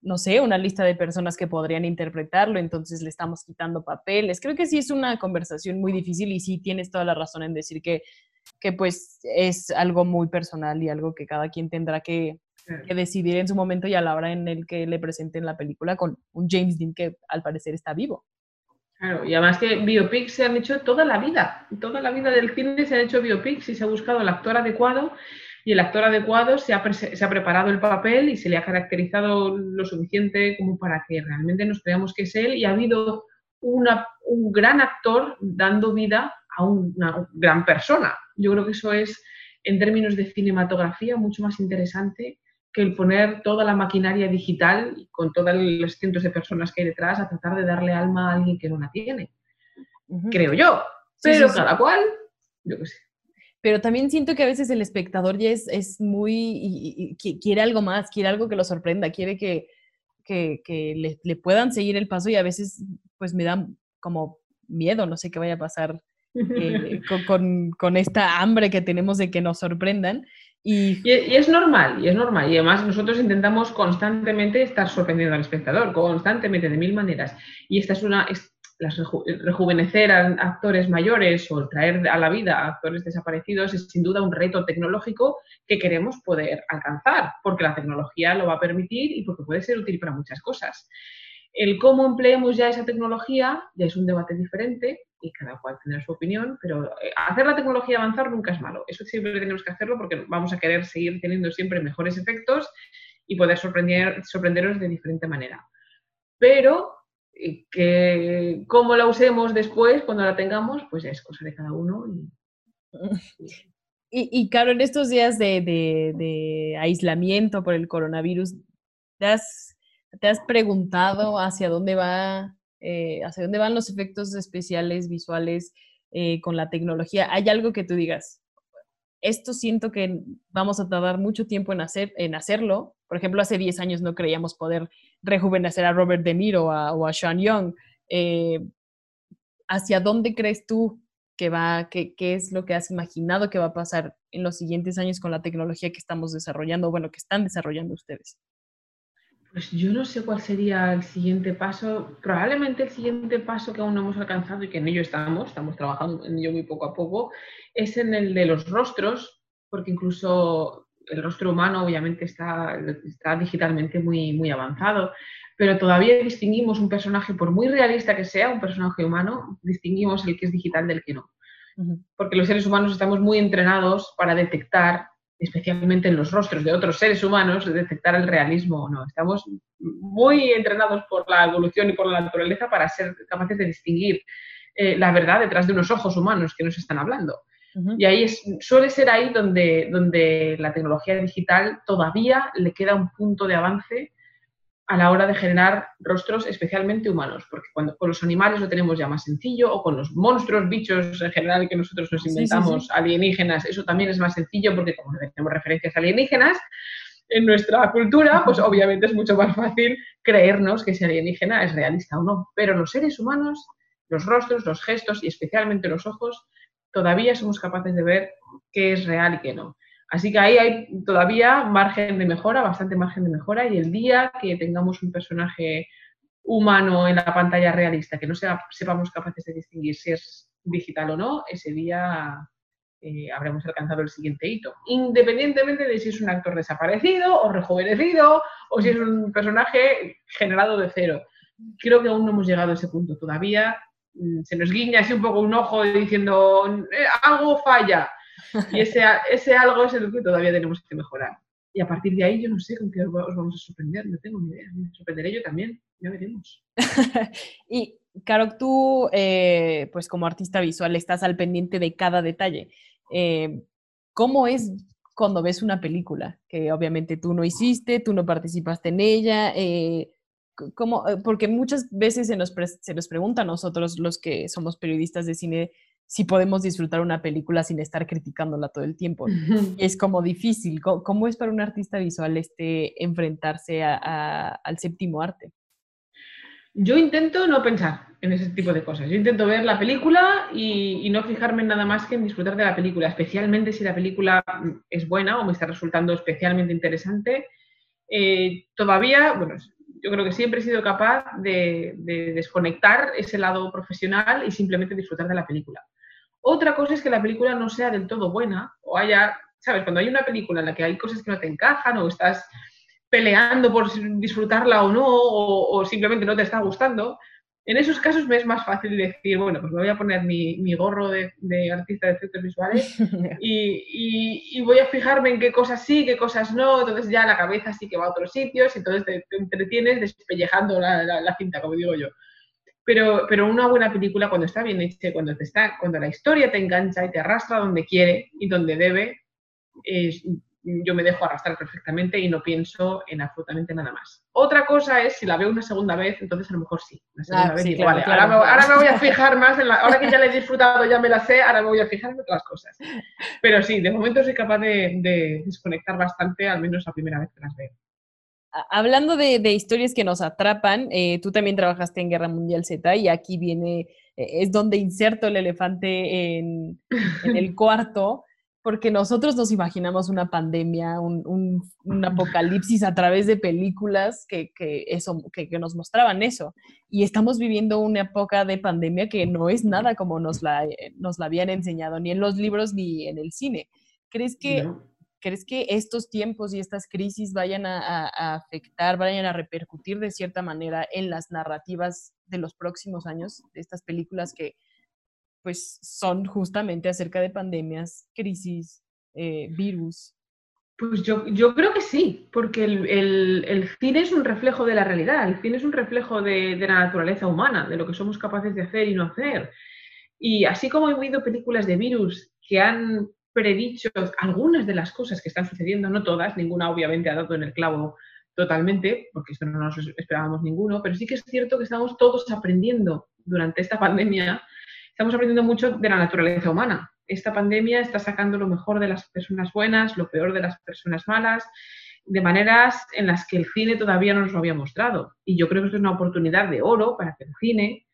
no sé, una lista de personas que podrían interpretarlo, entonces le estamos quitando papeles. Creo que sí es una conversación muy difícil y sí tienes toda la razón en decir que, que pues es algo muy personal y algo que cada quien tendrá que, que decidir en su momento y a la hora en el que le presenten la película con un James Dean que al parecer está vivo. Claro, y además que biopics se han hecho toda la vida, toda la vida del cine se han hecho biopics y se ha buscado el actor adecuado y el actor adecuado se ha, se ha preparado el papel y se le ha caracterizado lo suficiente como para que realmente nos creamos que es él y ha habido una, un gran actor dando vida a una gran persona. Yo creo que eso es, en términos de cinematografía, mucho más interesante que el poner toda la maquinaria digital con todos los cientos de personas que hay detrás a tratar de darle alma a alguien que no la tiene. Creo yo. Pero cada cual, yo qué sé. Pero también siento que a veces el espectador ya es, es muy, quiere algo más, quiere algo que lo sorprenda, quiere que, que, le, puedan seguir el paso y a veces pues me da como miedo, no sé qué vaya a pasar eh, <laughs> con, esta hambre que tenemos de que nos sorprendan. Y... Y, es normal, y es normal. Y además nosotros intentamos constantemente estar sorprendiendo al espectador, constantemente, de mil maneras. Y esta es una, rejuvenecer a actores mayores o traer a la vida a actores desaparecidos es sin duda un reto tecnológico que queremos poder alcanzar, porque la tecnología lo va a permitir y porque puede ser útil para muchas cosas. El cómo empleemos ya esa tecnología ya es un debate diferente y cada cual tiene su opinión, pero eh, hacer la tecnología avanzar nunca es malo. Eso siempre tenemos que hacerlo porque vamos a querer seguir teniendo siempre mejores efectos y poder sorprender, sorprenderos de diferente manera. Pero que cómo la usemos después, cuando la tengamos, pues ya es cosa de cada uno. Y, <laughs> y, claro, en estos días de, aislamiento por el coronavirus, ¿te has, te has preguntado hacia dónde va, eh, hacia dónde van los efectos especiales visuales eh, con la tecnología? ¿Hay algo que tú digas? Esto siento que vamos a tardar mucho tiempo en, hacer, en hacerlo. Por ejemplo, hace 10 años no creíamos poder rejuvenecer a Robert De Niro o a Sean Young. Eh, ¿Hacia dónde crees tú que va, qué, es lo que has imaginado que va a pasar en los siguientes años con la tecnología que estamos desarrollando, bueno, que están desarrollando ustedes? Pues yo no sé cuál sería el siguiente paso. Probablemente el siguiente paso que aún no hemos alcanzado y que en ello estamos, estamos trabajando en ello muy poco a poco, es en el de los rostros, porque incluso el rostro humano obviamente está, está digitalmente muy, muy avanzado, pero todavía distinguimos un personaje, por muy realista que sea, un personaje humano, distinguimos el que es digital del que no. Porque los seres humanos estamos muy entrenados para detectar, especialmente en los rostros de otros seres humanos, detectar el realismo o no. Estamos muy entrenados por la evolución y por la naturaleza para ser capaces de distinguir eh, la verdad detrás de unos ojos humanos que nos están hablando. Y ahí es, suele ser ahí donde, donde la tecnología digital todavía le queda un punto de avance a la hora de generar rostros especialmente humanos, porque cuando con los animales lo tenemos ya más sencillo, o con los monstruos, bichos en general que nosotros nos inventamos, alienígenas, eso también es más sencillo porque como tenemos referencias alienígenas en nuestra cultura, pues obviamente es mucho más fácil creernos que ese alienígena es realista o no. Pero los seres humanos, los rostros, los gestos y especialmente los ojos, todavía somos capaces de ver qué es real y qué no. Así que ahí hay todavía margen de mejora, bastante margen de mejora, y el día que tengamos un personaje humano en la pantalla realista, que no sea, sepamos capaces de distinguir si es digital o no, ese día eh, habremos alcanzado el siguiente hito. Independientemente de si es un actor desaparecido o rejuvenecido o si es un personaje generado de cero. Creo que aún no hemos llegado a ese punto. Todavía Mm, se nos guiña así un poco un ojo diciendo eh, algo falla. <laughs> Y ese, ese algo es el que todavía tenemos que mejorar. Y a partir de ahí yo no sé con qué os vamos a sorprender, no tengo ni idea. Me sorprenderé yo también, ya veremos. <laughs> y claro, tú, eh, pues como artista visual, estás al pendiente de cada detalle. Eh, ¿Cómo es cuando ves una película? Que obviamente tú no hiciste, tú no participaste en ella. Eh, como, eh, porque muchas veces se nos, se nos pregunta a nosotros, los que somos periodistas de cine, si podemos disfrutar una película sin estar criticándola todo el tiempo. Y es como difícil. ¿Cómo, es para un artista visual este enfrentarse al séptimo arte? Yo intento no pensar en ese tipo de cosas. Yo intento ver la película y, no fijarme en nada más que en disfrutar de la película, especialmente si la película es buena o me está resultando especialmente interesante. Eh, todavía, bueno, yo creo que siempre he sido capaz de, desconectar ese lado profesional y simplemente disfrutar de la película. Otra cosa es que la película no sea del todo buena o haya, ¿sabes? Cuando hay una película en la que hay cosas que no te encajan o estás peleando por disfrutarla o no o simplemente no te está gustando, en esos casos me es más fácil decir, bueno, pues me voy a poner mi, gorro de, artista de efectos visuales <laughs> y, voy a fijarme en qué cosas sí, qué cosas no, entonces ya la cabeza sí que va a otros sitios y entonces te, entretienes despellejando la, cinta, como digo yo. Pero, pero una buena película cuando está bien hecha, cuando, te está, cuando la historia te engancha y te arrastra donde quiere y donde debe, es, yo me dejo arrastrar perfectamente y no pienso en absolutamente nada más. Otra cosa es si la veo una segunda vez, entonces a lo mejor sí. ahora, me, voy a fijar más en la. Ahora que ya la he disfrutado, ya me la sé, ahora me voy a fijar en otras cosas. Pero sí, de momento soy capaz de, desconectar bastante, al menos la primera vez que las veo. Hablando de, historias que nos atrapan, eh, tú también trabajaste en Guerra Mundial Z y aquí viene, eh, es donde inserto el elefante en, el <laughs> cuarto, porque nosotros nos imaginamos una pandemia, un, apocalipsis a través de películas que, eso, que, nos mostraban eso. Y estamos viviendo una época de pandemia que no es nada como nos la, eh, nos la habían enseñado, ni en los libros ni en el cine. ¿Crees que ¿Crees que estos tiempos y estas crisis vayan a, afectar, vayan a repercutir de cierta manera en las narrativas de los próximos años, de estas películas que pues son justamente acerca de pandemias, crisis, eh, virus? Pues yo, yo, creo que sí, porque el, cine es un reflejo de la realidad, el cine es un reflejo de, de, la naturaleza humana, de lo que somos capaces de hacer y no hacer. Y así como he oído películas de virus que han predicho algunas de las cosas que están sucediendo, no todas, ninguna obviamente ha dado en el clavo totalmente, porque esto no nos esperábamos ninguno, pero sí que es cierto que estamos todos aprendiendo durante esta pandemia, estamos aprendiendo mucho de la naturaleza humana. Esta pandemia está sacando lo mejor de las personas buenas, lo peor de las personas malas, de maneras en las que el cine todavía no nos lo había mostrado. Y yo creo que esto es una oportunidad de oro para que el cine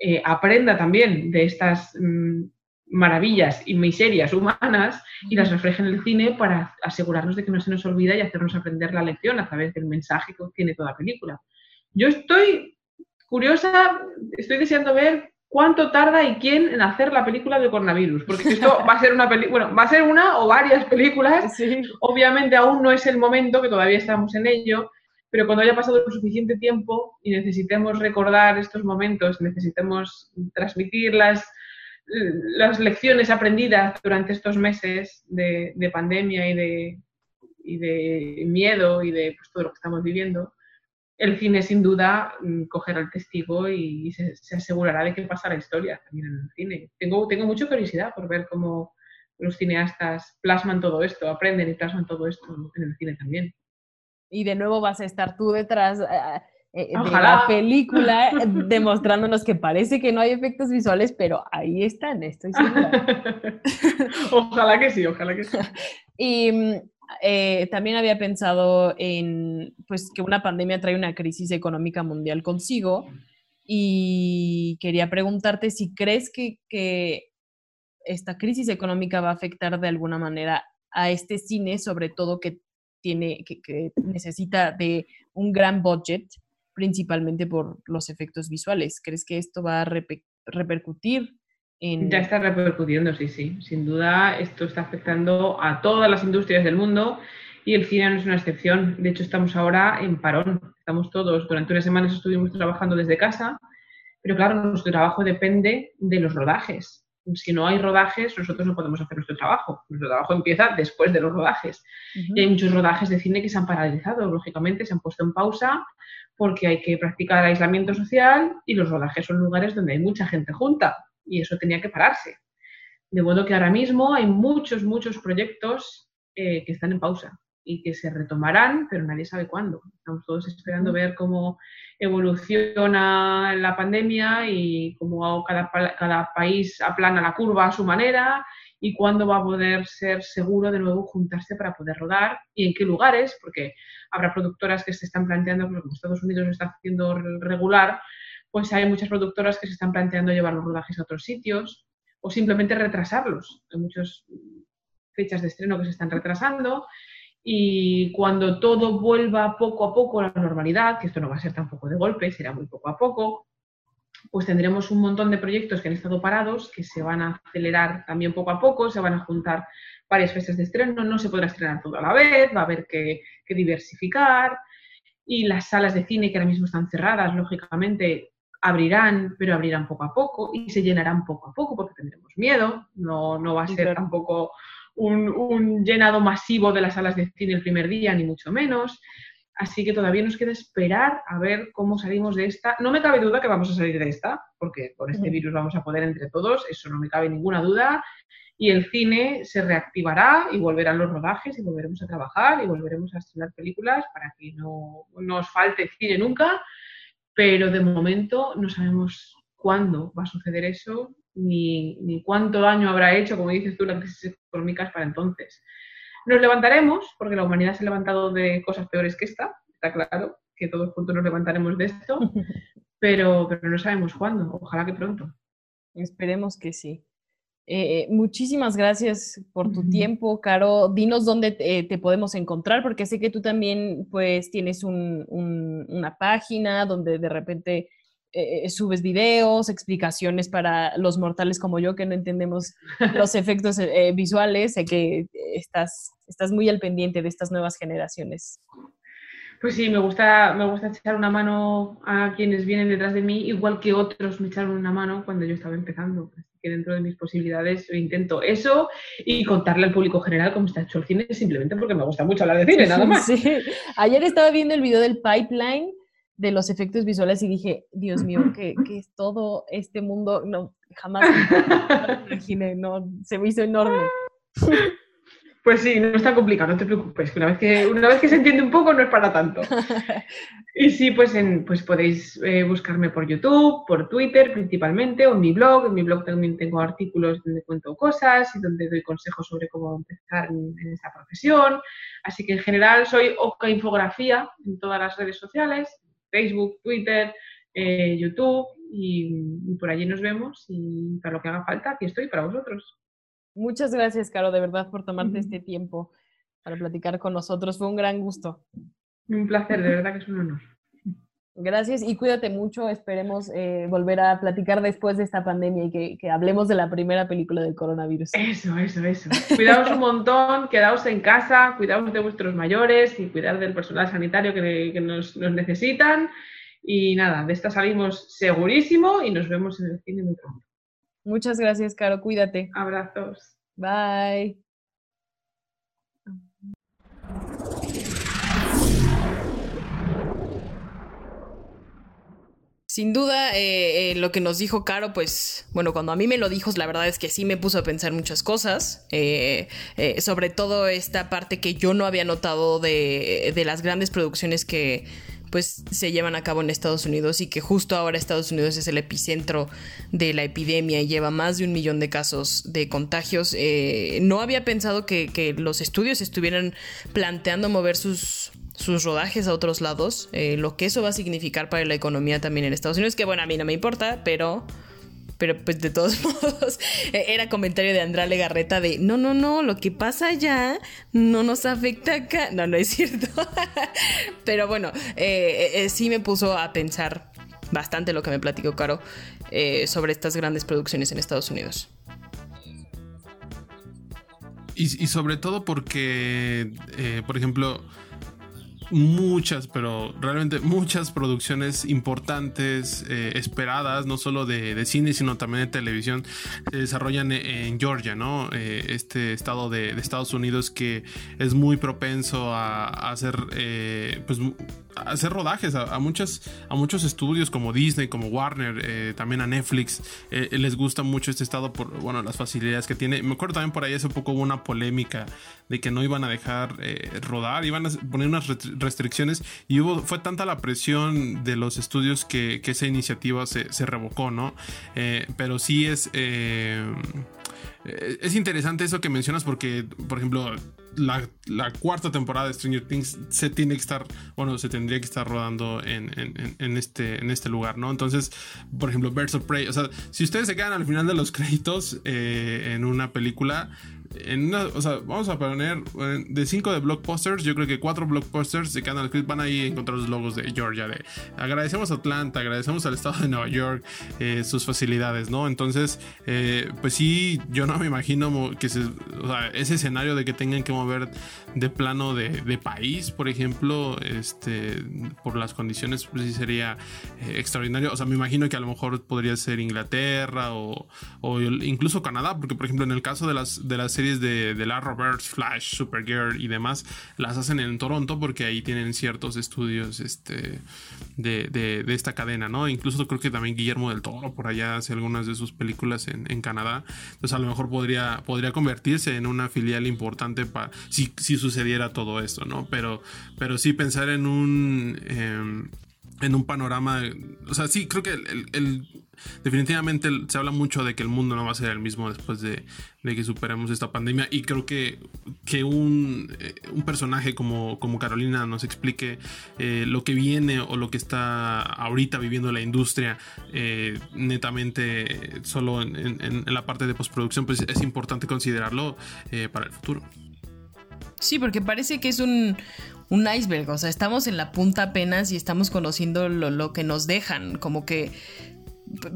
eh, aprenda también de estas mm, maravillas y miserias humanas y las refleja en el cine para asegurarnos de que no se nos olvida y hacernos aprender la lección a través del mensaje que tiene toda película. Yo estoy curiosa, estoy deseando ver cuánto tarda y quién en hacer la película de coronavirus, porque esto <laughs> va a ser una película, bueno, va a ser una o varias películas. Obviamente aún no es el momento, que todavía estamos en ello, pero cuando haya pasado suficiente tiempo y necesitemos recordar estos momentos, necesitemos transmitirlas, las lecciones aprendidas durante estos meses de, pandemia y de, de, miedo y de pues, todo lo que estamos viviendo, el cine sin duda mm, cogerá el testigo y se, asegurará de que pasa la historia también en el cine. Tengo, tengo mucha curiosidad por ver cómo los cineastas plasman todo esto, aprenden y plasman todo esto en el cine también. Y de nuevo vas a estar tú detrás eh, de la película <laughs> demostrándonos que parece que no hay efectos visuales, pero ahí están, estoy segura. <laughs> ojalá que sí, ojalá que sí. <laughs> Y eh, también había pensado en pues, que una pandemia trae una crisis económica mundial consigo y quería preguntarte si crees que, que esta crisis económica va a afectar de alguna manera a este cine, sobre todo que tiene, que, que necesita de un gran budget principalmente por los efectos visuales. ¿Crees que esto va a repercutir en...? Ya está repercutiendo, sí, sí. Sin duda, esto está afectando a todas las industrias del mundo y el cine no es una excepción. De hecho, estamos ahora en parón. Estamos todos, durante unas semanas estuvimos trabajando desde casa, pero claro, nuestro trabajo depende de los rodajes si no hay rodajes, nosotros no podemos hacer nuestro trabajo. Nuestro trabajo empieza después de los rodajes. Y hay muchos rodajes de cine que se han paralizado, lógicamente, se han puesto en pausa porque hay que practicar aislamiento social y los rodajes son lugares donde hay mucha gente junta y eso tenía que pararse. De modo que ahora mismo hay muchos, muchos proyectos eh, que están en pausa y que se retomarán, pero nadie sabe cuándo. Estamos todos esperando ver cómo evoluciona la pandemia y cómo cada, cada país aplana la curva a su manera y cuándo va a poder ser seguro de nuevo juntarse para poder rodar y en qué lugares, porque habrá productoras que se están planteando, como Estados Unidos lo está haciendo regular, pues hay muchas productoras que se están planteando llevar los rodajes a otros sitios o simplemente retrasarlos. Hay muchas fechas de estreno que se están retrasando y cuando todo vuelva poco a poco a la normalidad, que esto no va a ser tampoco de golpe, será muy poco a poco, pues tendremos un montón de proyectos que han estado parados, que se van a acelerar también poco a poco, se van a juntar varias fechas de estreno, no se podrá estrenar todo a la vez, va a haber que, que diversificar y las salas de cine que ahora mismo están cerradas, lógicamente abrirán, pero abrirán poco a poco y se llenarán poco a poco porque tendremos miedo, no, no va a ser tampoco un, llenado masivo de las salas de cine el primer día, ni mucho menos. Así que todavía nos queda esperar a ver cómo salimos de esta. No me cabe duda que vamos a salir de esta, porque con este virus vamos a poder entre todos, eso no me cabe ninguna duda. Y el cine se reactivará y volverán los rodajes y volveremos a trabajar y volveremos a estrenar películas para que no nos falte cine nunca. Pero de momento no sabemos cuándo va a suceder eso ni, ni cuánto daño habrá hecho, como dices tú, las crisis económicas para entonces. Nos levantaremos, porque la humanidad se ha levantado de cosas peores que esta, está claro que todos juntos nos levantaremos de esto, <laughs> pero, pero no sabemos cuándo, ojalá que pronto. Esperemos que sí. Eh, muchísimas gracias por tu tiempo, Caro. Dinos dónde te, podemos encontrar, porque sé que tú también pues tienes una página donde de repente eh, subes videos, explicaciones para los mortales como yo que no entendemos los <laughs> efectos eh, visuales. Sé que estás, estás muy al pendiente de estas nuevas generaciones. Pues sí, me gusta, me gusta echar una mano a quienes vienen detrás de mí, igual que otros me echaron una mano cuando yo estaba empezando. Así que dentro de mis posibilidades intento eso y contarle al público general cómo está hecho el cine, simplemente porque me gusta mucho hablar de cine, <laughs> nada más. Sí. Ayer estaba viendo el video del pipeline de los efectos visuales y dije, Dios mío, <laughs> ¿qué, es todo este mundo? No, jamás me imaginé, no, se me hizo enorme. <laughs> Pues sí, no es tan complicado, no te preocupes, una vez que, una vez que se entiende un poco no es para tanto. <laughs> Y sí, pues, en, pues podéis eh, buscarme por YouTube, por Twitter principalmente, o en mi blog. En mi blog también tengo artículos donde cuento cosas y donde doy consejos sobre cómo empezar en, esta profesión. Así que en general soy Oca Infografía en todas las redes sociales, Facebook, Twitter, eh, YouTube, y, y por allí nos vemos. Y para lo que haga falta, aquí estoy para vosotros. Muchas gracias, Caro, de verdad, por tomarte este tiempo para platicar con nosotros. Fue un gran gusto. Un placer, de verdad que es un honor. Gracias y cuídate mucho. Esperemos eh, volver a platicar después de esta pandemia y que, hablemos de la primera película del coronavirus. Eso, eso, eso. Cuidaos un montón, quedaos en casa, cuidaos de vuestros mayores y cuidad del personal sanitario que, nos, nos, necesitan. Y nada, de esta salimos segurísimo y nos vemos en el cine muy pronto. Muchas gracias, Caro. Cuídate. Abrazos. Bye. Sin duda, eh, eh, lo que nos dijo Caro, pues, bueno, cuando a mí me lo dijo, la verdad es que sí me puso a pensar muchas cosas, eh, sobre todo esta parte que yo no había notado de, de las grandes producciones que, pues se llevan a cabo en Estados Unidos y que justo ahora Estados Unidos es el epicentro de la epidemia y lleva más de un millón de casos de contagios. Eh, no había pensado que, los estudios estuvieran planteando mover sus, sus rodajes a otros lados, eh, lo que eso va a significar para la economía también en Estados Unidos, que bueno, a mí no me importa, pero pero pues de todos <laughs> modos e-, era comentario de Andrale Garreta de no, no, no, lo que pasa allá no nos afecta acá. No, no es cierto. <laughs> pero bueno, eh, eh, sí me puso a pensar bastante lo que me platicó Caro sobre estas grandes producciones en Estados Unidos. Y, sobre todo porque, por ejemplo, muchas, pero realmente muchas producciones importantes, eh, esperadas, no solo de, cine, sino también de televisión, se desarrollan en Georgia, ¿no? Eh, este estado de, Estados Unidos que es muy propenso a, hacer, eh, pues, hacer rodajes a, muchos, a muchos estudios como Disney, como Warner, también a Netflix. les gusta mucho este estado por, bueno, las facilidades que tiene. Me acuerdo también por ahí hace poco hubo una polémica de que no iban a dejar rodar, iban a poner unas restricciones y hubo, fue tanta la presión de los estudios que, esa iniciativa se, revocó, ¿no? Eh, pero sí es... Eh, es interesante eso que mencionas porque, por ejemplo, la, cuarta temporada de Stranger Things se tiene que estar, bueno, se tendría que estar rodando en, este, en este lugar, ¿no? Entonces, por ejemplo, Birds of Prey, o sea, si ustedes se quedan al final de los créditos eh, en una película, o sea, vamos a poner eh, de 5 de blockbusters, yo creo que 4 blockbusters de Canal Creed van a ir a encontrar los logos de Georgia. De, agradecemos a Atlanta, agradecemos al estado de Nueva York eh, sus facilidades, ¿no? Entonces, eh, pues sí, yo no me imagino que ese escenario de que tengan que mover de plano de, país, por ejemplo, este, por las condiciones, pues sí sería extraordinario. O sea, me imagino que a lo mejor podría ser Inglaterra o, o incluso Canadá, porque por ejemplo en el caso de las, de las series de, la Roberts, Flash, Supergirl y demás las hacen en Toronto porque ahí tienen ciertos estudios este, de, de, esta cadena, ¿no? Incluso creo que también Guillermo del Toro por allá hace algunas de sus películas en, en Canadá. Entonces a lo mejor podría, podría convertirse en una filial importante para si, si sucediera todo esto, ¿no? Pero, pero sí pensar en un... Em, en un panorama, o sea, sí, creo que definitivamente se habla mucho de que el mundo no va a ser el mismo después de, que superemos esta pandemia y creo que que un, eh, un, personaje como, como Carolina nos explique eh, lo que viene o lo que está ahorita viviendo la industria eh, netamente solo en, la parte de postproducción, pues es importante considerarlo para el futuro. Sí, porque parece que es un, un iceberg, o sea, estamos en la punta apenas y estamos conociendo lo, lo que nos dejan, como que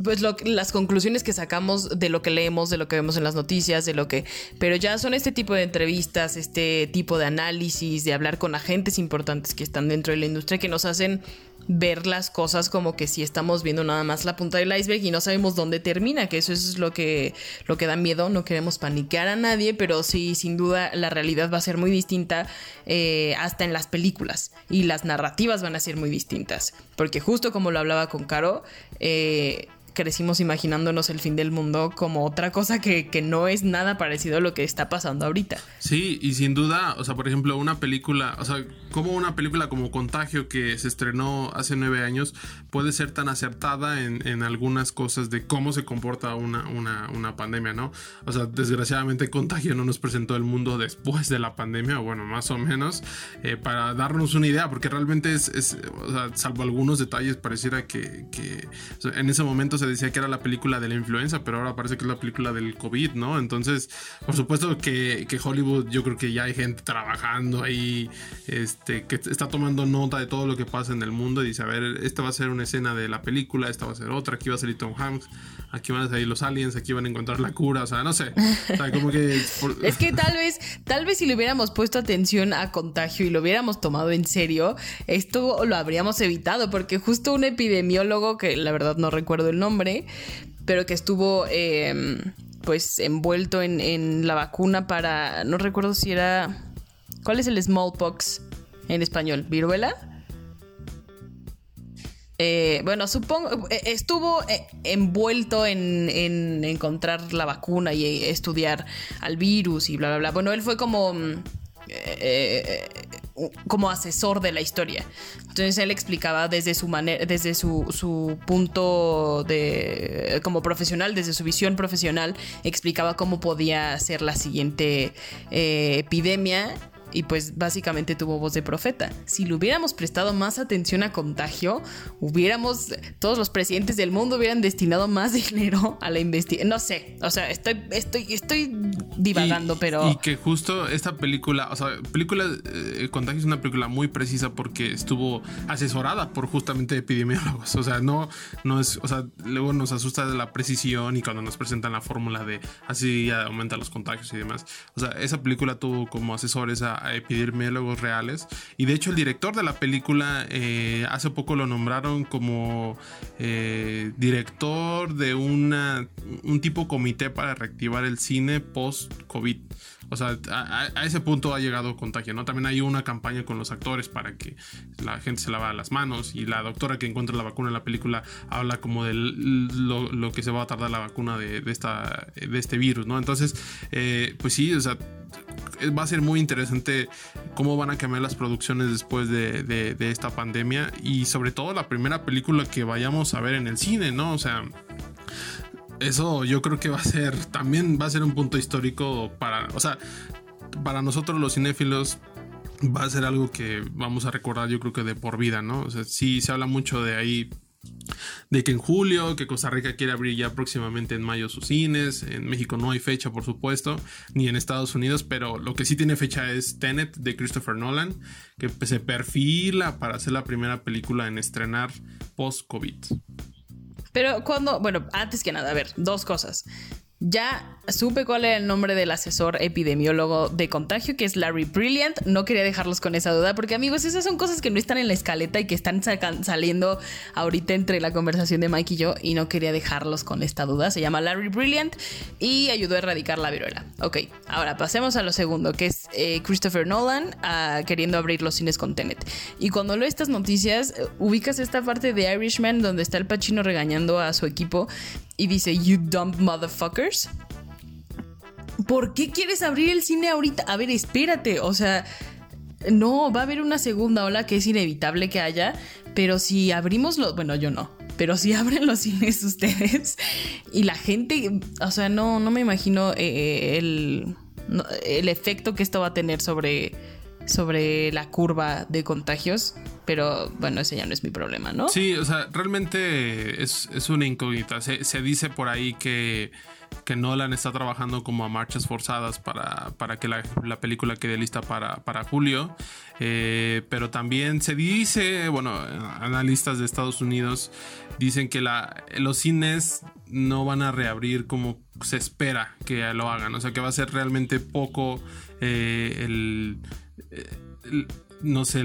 pues las conclusiones que sacamos de lo que leemos, de lo que vemos en las noticias, de lo que... Pero ya son este tipo de entrevistas, este tipo de análisis, de hablar con agentes importantes que están dentro de la industria que nos hacen ver las cosas como que si estamos viendo nada más la punta del iceberg y no sabemos dónde termina, que eso es lo que, lo que da miedo, no queremos paniquear a nadie, pero sí, sin duda la realidad va a ser muy distinta eh, hasta en las películas y las narrativas van a ser muy distintas, porque justo como lo hablaba con Caro, eh, crecimos imaginándonos el fin del mundo como otra cosa que, no es nada parecido a lo que está pasando ahorita. Sí, y sin duda, o sea, por ejemplo, una película, o sea, como una película como Contagio que se estrenó hace nueve años puede ser tan acertada en, algunas cosas de cómo se comporta una, una, pandemia, ¿no? O sea, desgraciadamente Contagio no nos presentó el mundo después de la pandemia, bueno, más o menos, eh, para darnos una idea, porque realmente es, o sea, salvo algunos detalles, pareciera que, en ese momento se decía que era la película de la influenza, pero ahora parece que es la película del COVID, ¿no? Entonces, por supuesto que, Hollywood, yo creo que ya hay gente trabajando ahí, este, que está tomando nota de todo lo que pasa en el mundo y dice, a ver, esta va a ser una escena de la película, esta va a ser otra, aquí va a salir Tom Hanks, aquí van a salir los aliens, aquí van a encontrar la cura, o sea, no sé. <laughs> es que tal vez, tal vez si le hubiéramos puesto atención a contagio y lo hubiéramos tomado en serio, esto lo habríamos evitado, porque justo un epidemiólogo, que la verdad no recuerdo el nombre, pero que estuvo em, pues envuelto en, la vacuna para, no recuerdo si era, ¿cuál es el smallpox en español? ¿Viruela? Eh, bueno, supongo, eh, estuvo eh, envuelto en, en, encontrar la vacuna y estudiar al virus y bla, bla, bla. Bueno, él fue como mm, como asesor de la historia. Entonces él explicaba desde su manera, desde su, su, punto de como profesional, desde su visión profesional, explicaba cómo podía ser la siguiente eh, epidemia y pues básicamente tuvo voz de profeta. Si le hubiéramos prestado más atención a contagio, hubiéramos, todos los presidentes del mundo hubieran destinado más <laughs> dinero a la investigación. No sé, o sea, estoy, estoy, estoy divagando, pero... Y que justo esta película, o sea, película eh, Contagio es una película muy precisa porque estuvo asesorada por justamente epidemiólogos. O sea, no, no es, o sea, luego nos asusta de la precisión y cuando nos presentan la fórmula de así aumenta los contagios y demás. O sea, esa película tuvo como asesores a a epidemiólogos reales. Y de hecho el director de la película eh, hace poco lo nombraron como eh, director de una, un tipo comité para reactivar el cine post-COVID. O sea, a, ese punto ha llegado contagio, ¿no? También hay una campaña con los actores para que la gente se lava las manos y la doctora que encuentra la vacuna en la película habla como de lo, que se va a tardar la vacuna de, esta, de este virus, ¿no? Entonces, eh, pues sí, o sea, va a ser muy interesante cómo van a cambiar las producciones después de, esta pandemia y sobre todo la primera película que vayamos a ver en el cine, ¿no? O sea, eso yo creo que va a ser, también va a ser un punto histórico para, o sea, para nosotros los cinéfilos va a ser algo que vamos a recordar yo creo que de por vida, ¿no? O sea, sí se habla mucho de ahí de que en julio, que Costa Rica quiere abrir ya próximamente en mayo sus cines, en México no hay fecha por supuesto, ni en Estados Unidos, pero lo que sí tiene fecha es Tenet de Christopher Nolan, que se perfila para ser la primera película en estrenar post-COVID. Pero cuando, bueno, antes que nada, a ver, dos cosas. Ya supe cuál era el nombre del asesor epidemiólogo de contagio, que es Larry Brilliant. No quería dejarlos con esa duda, porque amigos, esas son cosas que no están en la escaleta y que están saliendo ahorita entre la conversación de Mike y yo, y no quería dejarlos con esta duda. Se llama Larry Brilliant y ayudó a erradicar la viruela. Ok, ahora pasemos a lo segundo, que es eh, Christopher Nolan ah, queriendo abrir los cines con Tenet. Y cuando leo estas noticias, eh, ubicas esta parte de Irishman donde está el Pachino regañando a su equipo y dice, You dumb motherfuckers. ¿Por qué quieres abrir el cine ahorita? A ver, espérate, o sea, no, va a haber una segunda ola que es inevitable que haya, pero si abrimos los, bueno, yo no, pero si <laughs> abren los cines ustedes y la gente, o sea, no, no me imagino eh, el el efecto que esto va a tener sobre, sobre la curva de contagios. Pero bueno, ese ya no es mi problema, ¿no? Sí, o sea, realmente es, una incógnita. Se, dice por ahí que, que, Nolan está trabajando como a marchas forzadas para, para que la, película quede lista para, para julio. Eh, pero también se dice, bueno, analistas de Estados Unidos dicen que la, los cines no van a reabrir como se espera que lo hagan. O sea, que va a ser realmente poco eh, el no sé,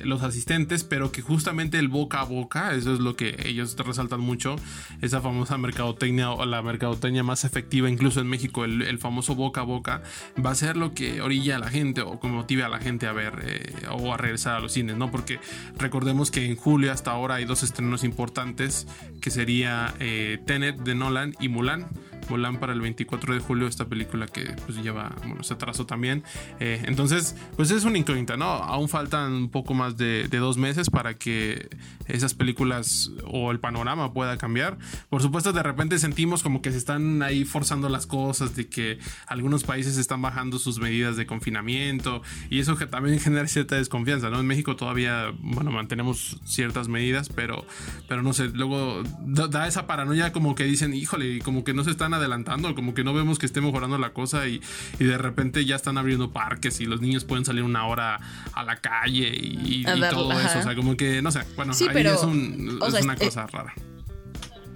los asistentes, pero que justamente el boca a boca, eso es lo que ellos resaltan mucho, esa famosa mercadotecnia o la mercadotecnia más efectiva, incluso en México, el, famoso boca a boca, va a ser lo que orilla a la gente o que motive a la gente a ver eh, o a regresar a los cines, ¿no? Porque recordemos que en julio hasta ahora hay dos estrenos importantes, que sería eh, Tenet de Nolan y Mulan. Mulan para el 24 de julio, esta película que pues lleva, bueno, se atrasó también. Eh, entonces, pues es una incógnita, ¿no? Faltan un poco más de, dos meses para que esas películas o el panorama pueda cambiar. Por supuesto, de repente sentimos como que se están ahí forzando las cosas, de que algunos países están bajando sus medidas de confinamiento y eso que también <laughs> genera cierta desconfianza, ¿no? En México todavía, bueno, mantenemos ciertas medidas, pero, pero no sé, luego da esa paranoia como que dicen, híjole, como que no se están adelantando, como que no vemos que esté mejorando la cosa y, de repente ya están abriendo parques y los niños pueden salir una hora a la calle y, todo eso. O sea, como que, no sé, bueno, ahí es, una cosa rara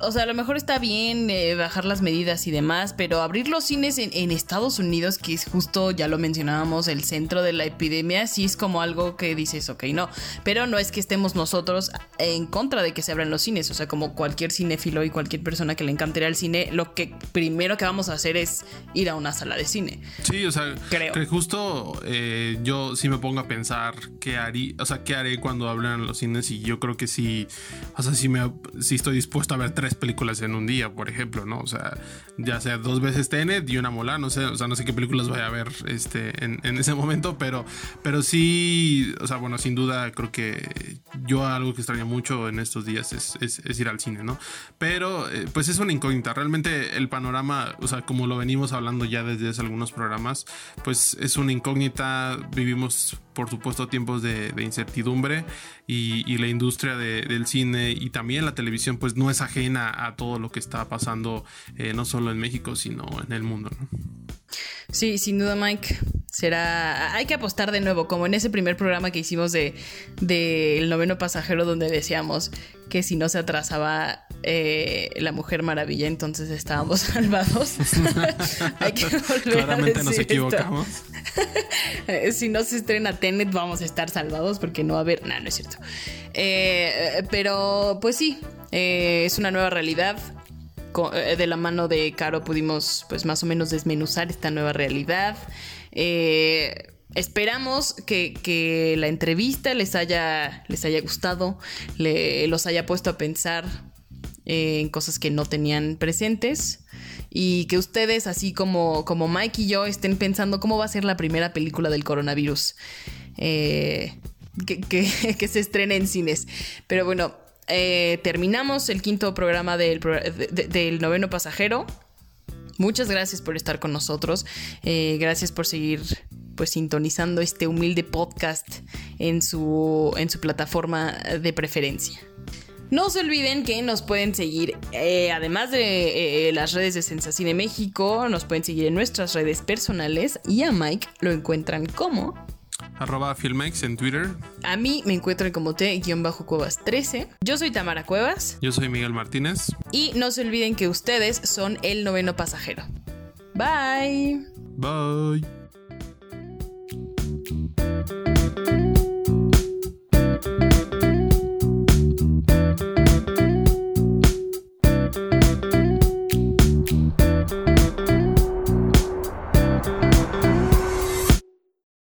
o sea, a lo mejor está bien eh, bajar las medidas y demás, pero abrir los cines en, Estados Unidos, que es justo, ya lo mencionábamos, el centro de la epidemia, sí es como algo que dices, ok, no. Pero no es que estemos nosotros en contra de que se abran los cines. O sea, como cualquier cinéfilo y cualquier persona que le encantaría el cine, lo que primero que vamos a hacer es ir a una sala de cine. Sí, o sea, creo que justo eh, yo sí me pongo a pensar qué haré, o sea, qué haré cuando abran los cines y yo creo que sí, o sea, sí, me, sí estoy dispuesto a ver tres películas en un día, por ejemplo, ¿no? O sea, ya sea dos veces Tenet y una mola, no sé, o sea, no sé qué películas vaya a ver este, en, ese momento, pero, pero sí, o sea, bueno, sin duda creo que yo algo que extraño mucho en estos días es, ir al cine, ¿no? Pero eh, pues es una incógnita, realmente el panorama, o sea, como lo venimos hablando ya desde hace algunos programas, pues es una incógnita, vivimos por supuesto tiempos de, incertidumbre y, la industria del cine y también la televisión pues no es ajena a todo lo que está pasando eh, no solo en México sino en el mundo. Sí, sin duda Mike. Será. Hay que apostar de nuevo, como en ese primer programa que hicimos de, El noveno pasajero, donde decíamos que si no se atrasaba eh, la Mujer Maravilla, entonces estábamos <laughs> salvados. <laughs> hay que volver Claramente nos equivocamos. <laughs> si no se estrena Tenet, vamos a estar salvados porque no va a haber. No, no es cierto. Eh, pero, pues sí, eh, es una nueva realidad. Eh, de la mano de Caro pudimos pues más o menos desmenuzar esta nueva realidad. Eh, esperamos que, la entrevista les haya, les haya gustado, los haya puesto a pensar en cosas que no tenían presentes y que ustedes, así como, como Mike y yo, estén pensando cómo va a ser la primera película del coronavirus. Eh, que, que, <laughs> se estrene en cines. Pero bueno, eh, terminamos el quinto programa del, noveno pasajero. Muchas gracias por estar con nosotros. Eh, gracias por seguir pues sintonizando este humilde podcast en su, en su plataforma de preferencia. No se olviden que nos pueden seguir, eh, además de las redes de Sensacine México, nos pueden seguir en nuestras redes personales y a Mike lo encuentran como arroba Filmex en Twitter. A mí me encuentran como T-Cuevas13. Yo soy Tamara Cuevas. Yo soy Miguel Martínez. Y no se olviden que ustedes son el noveno pasajero. Bye. Bye.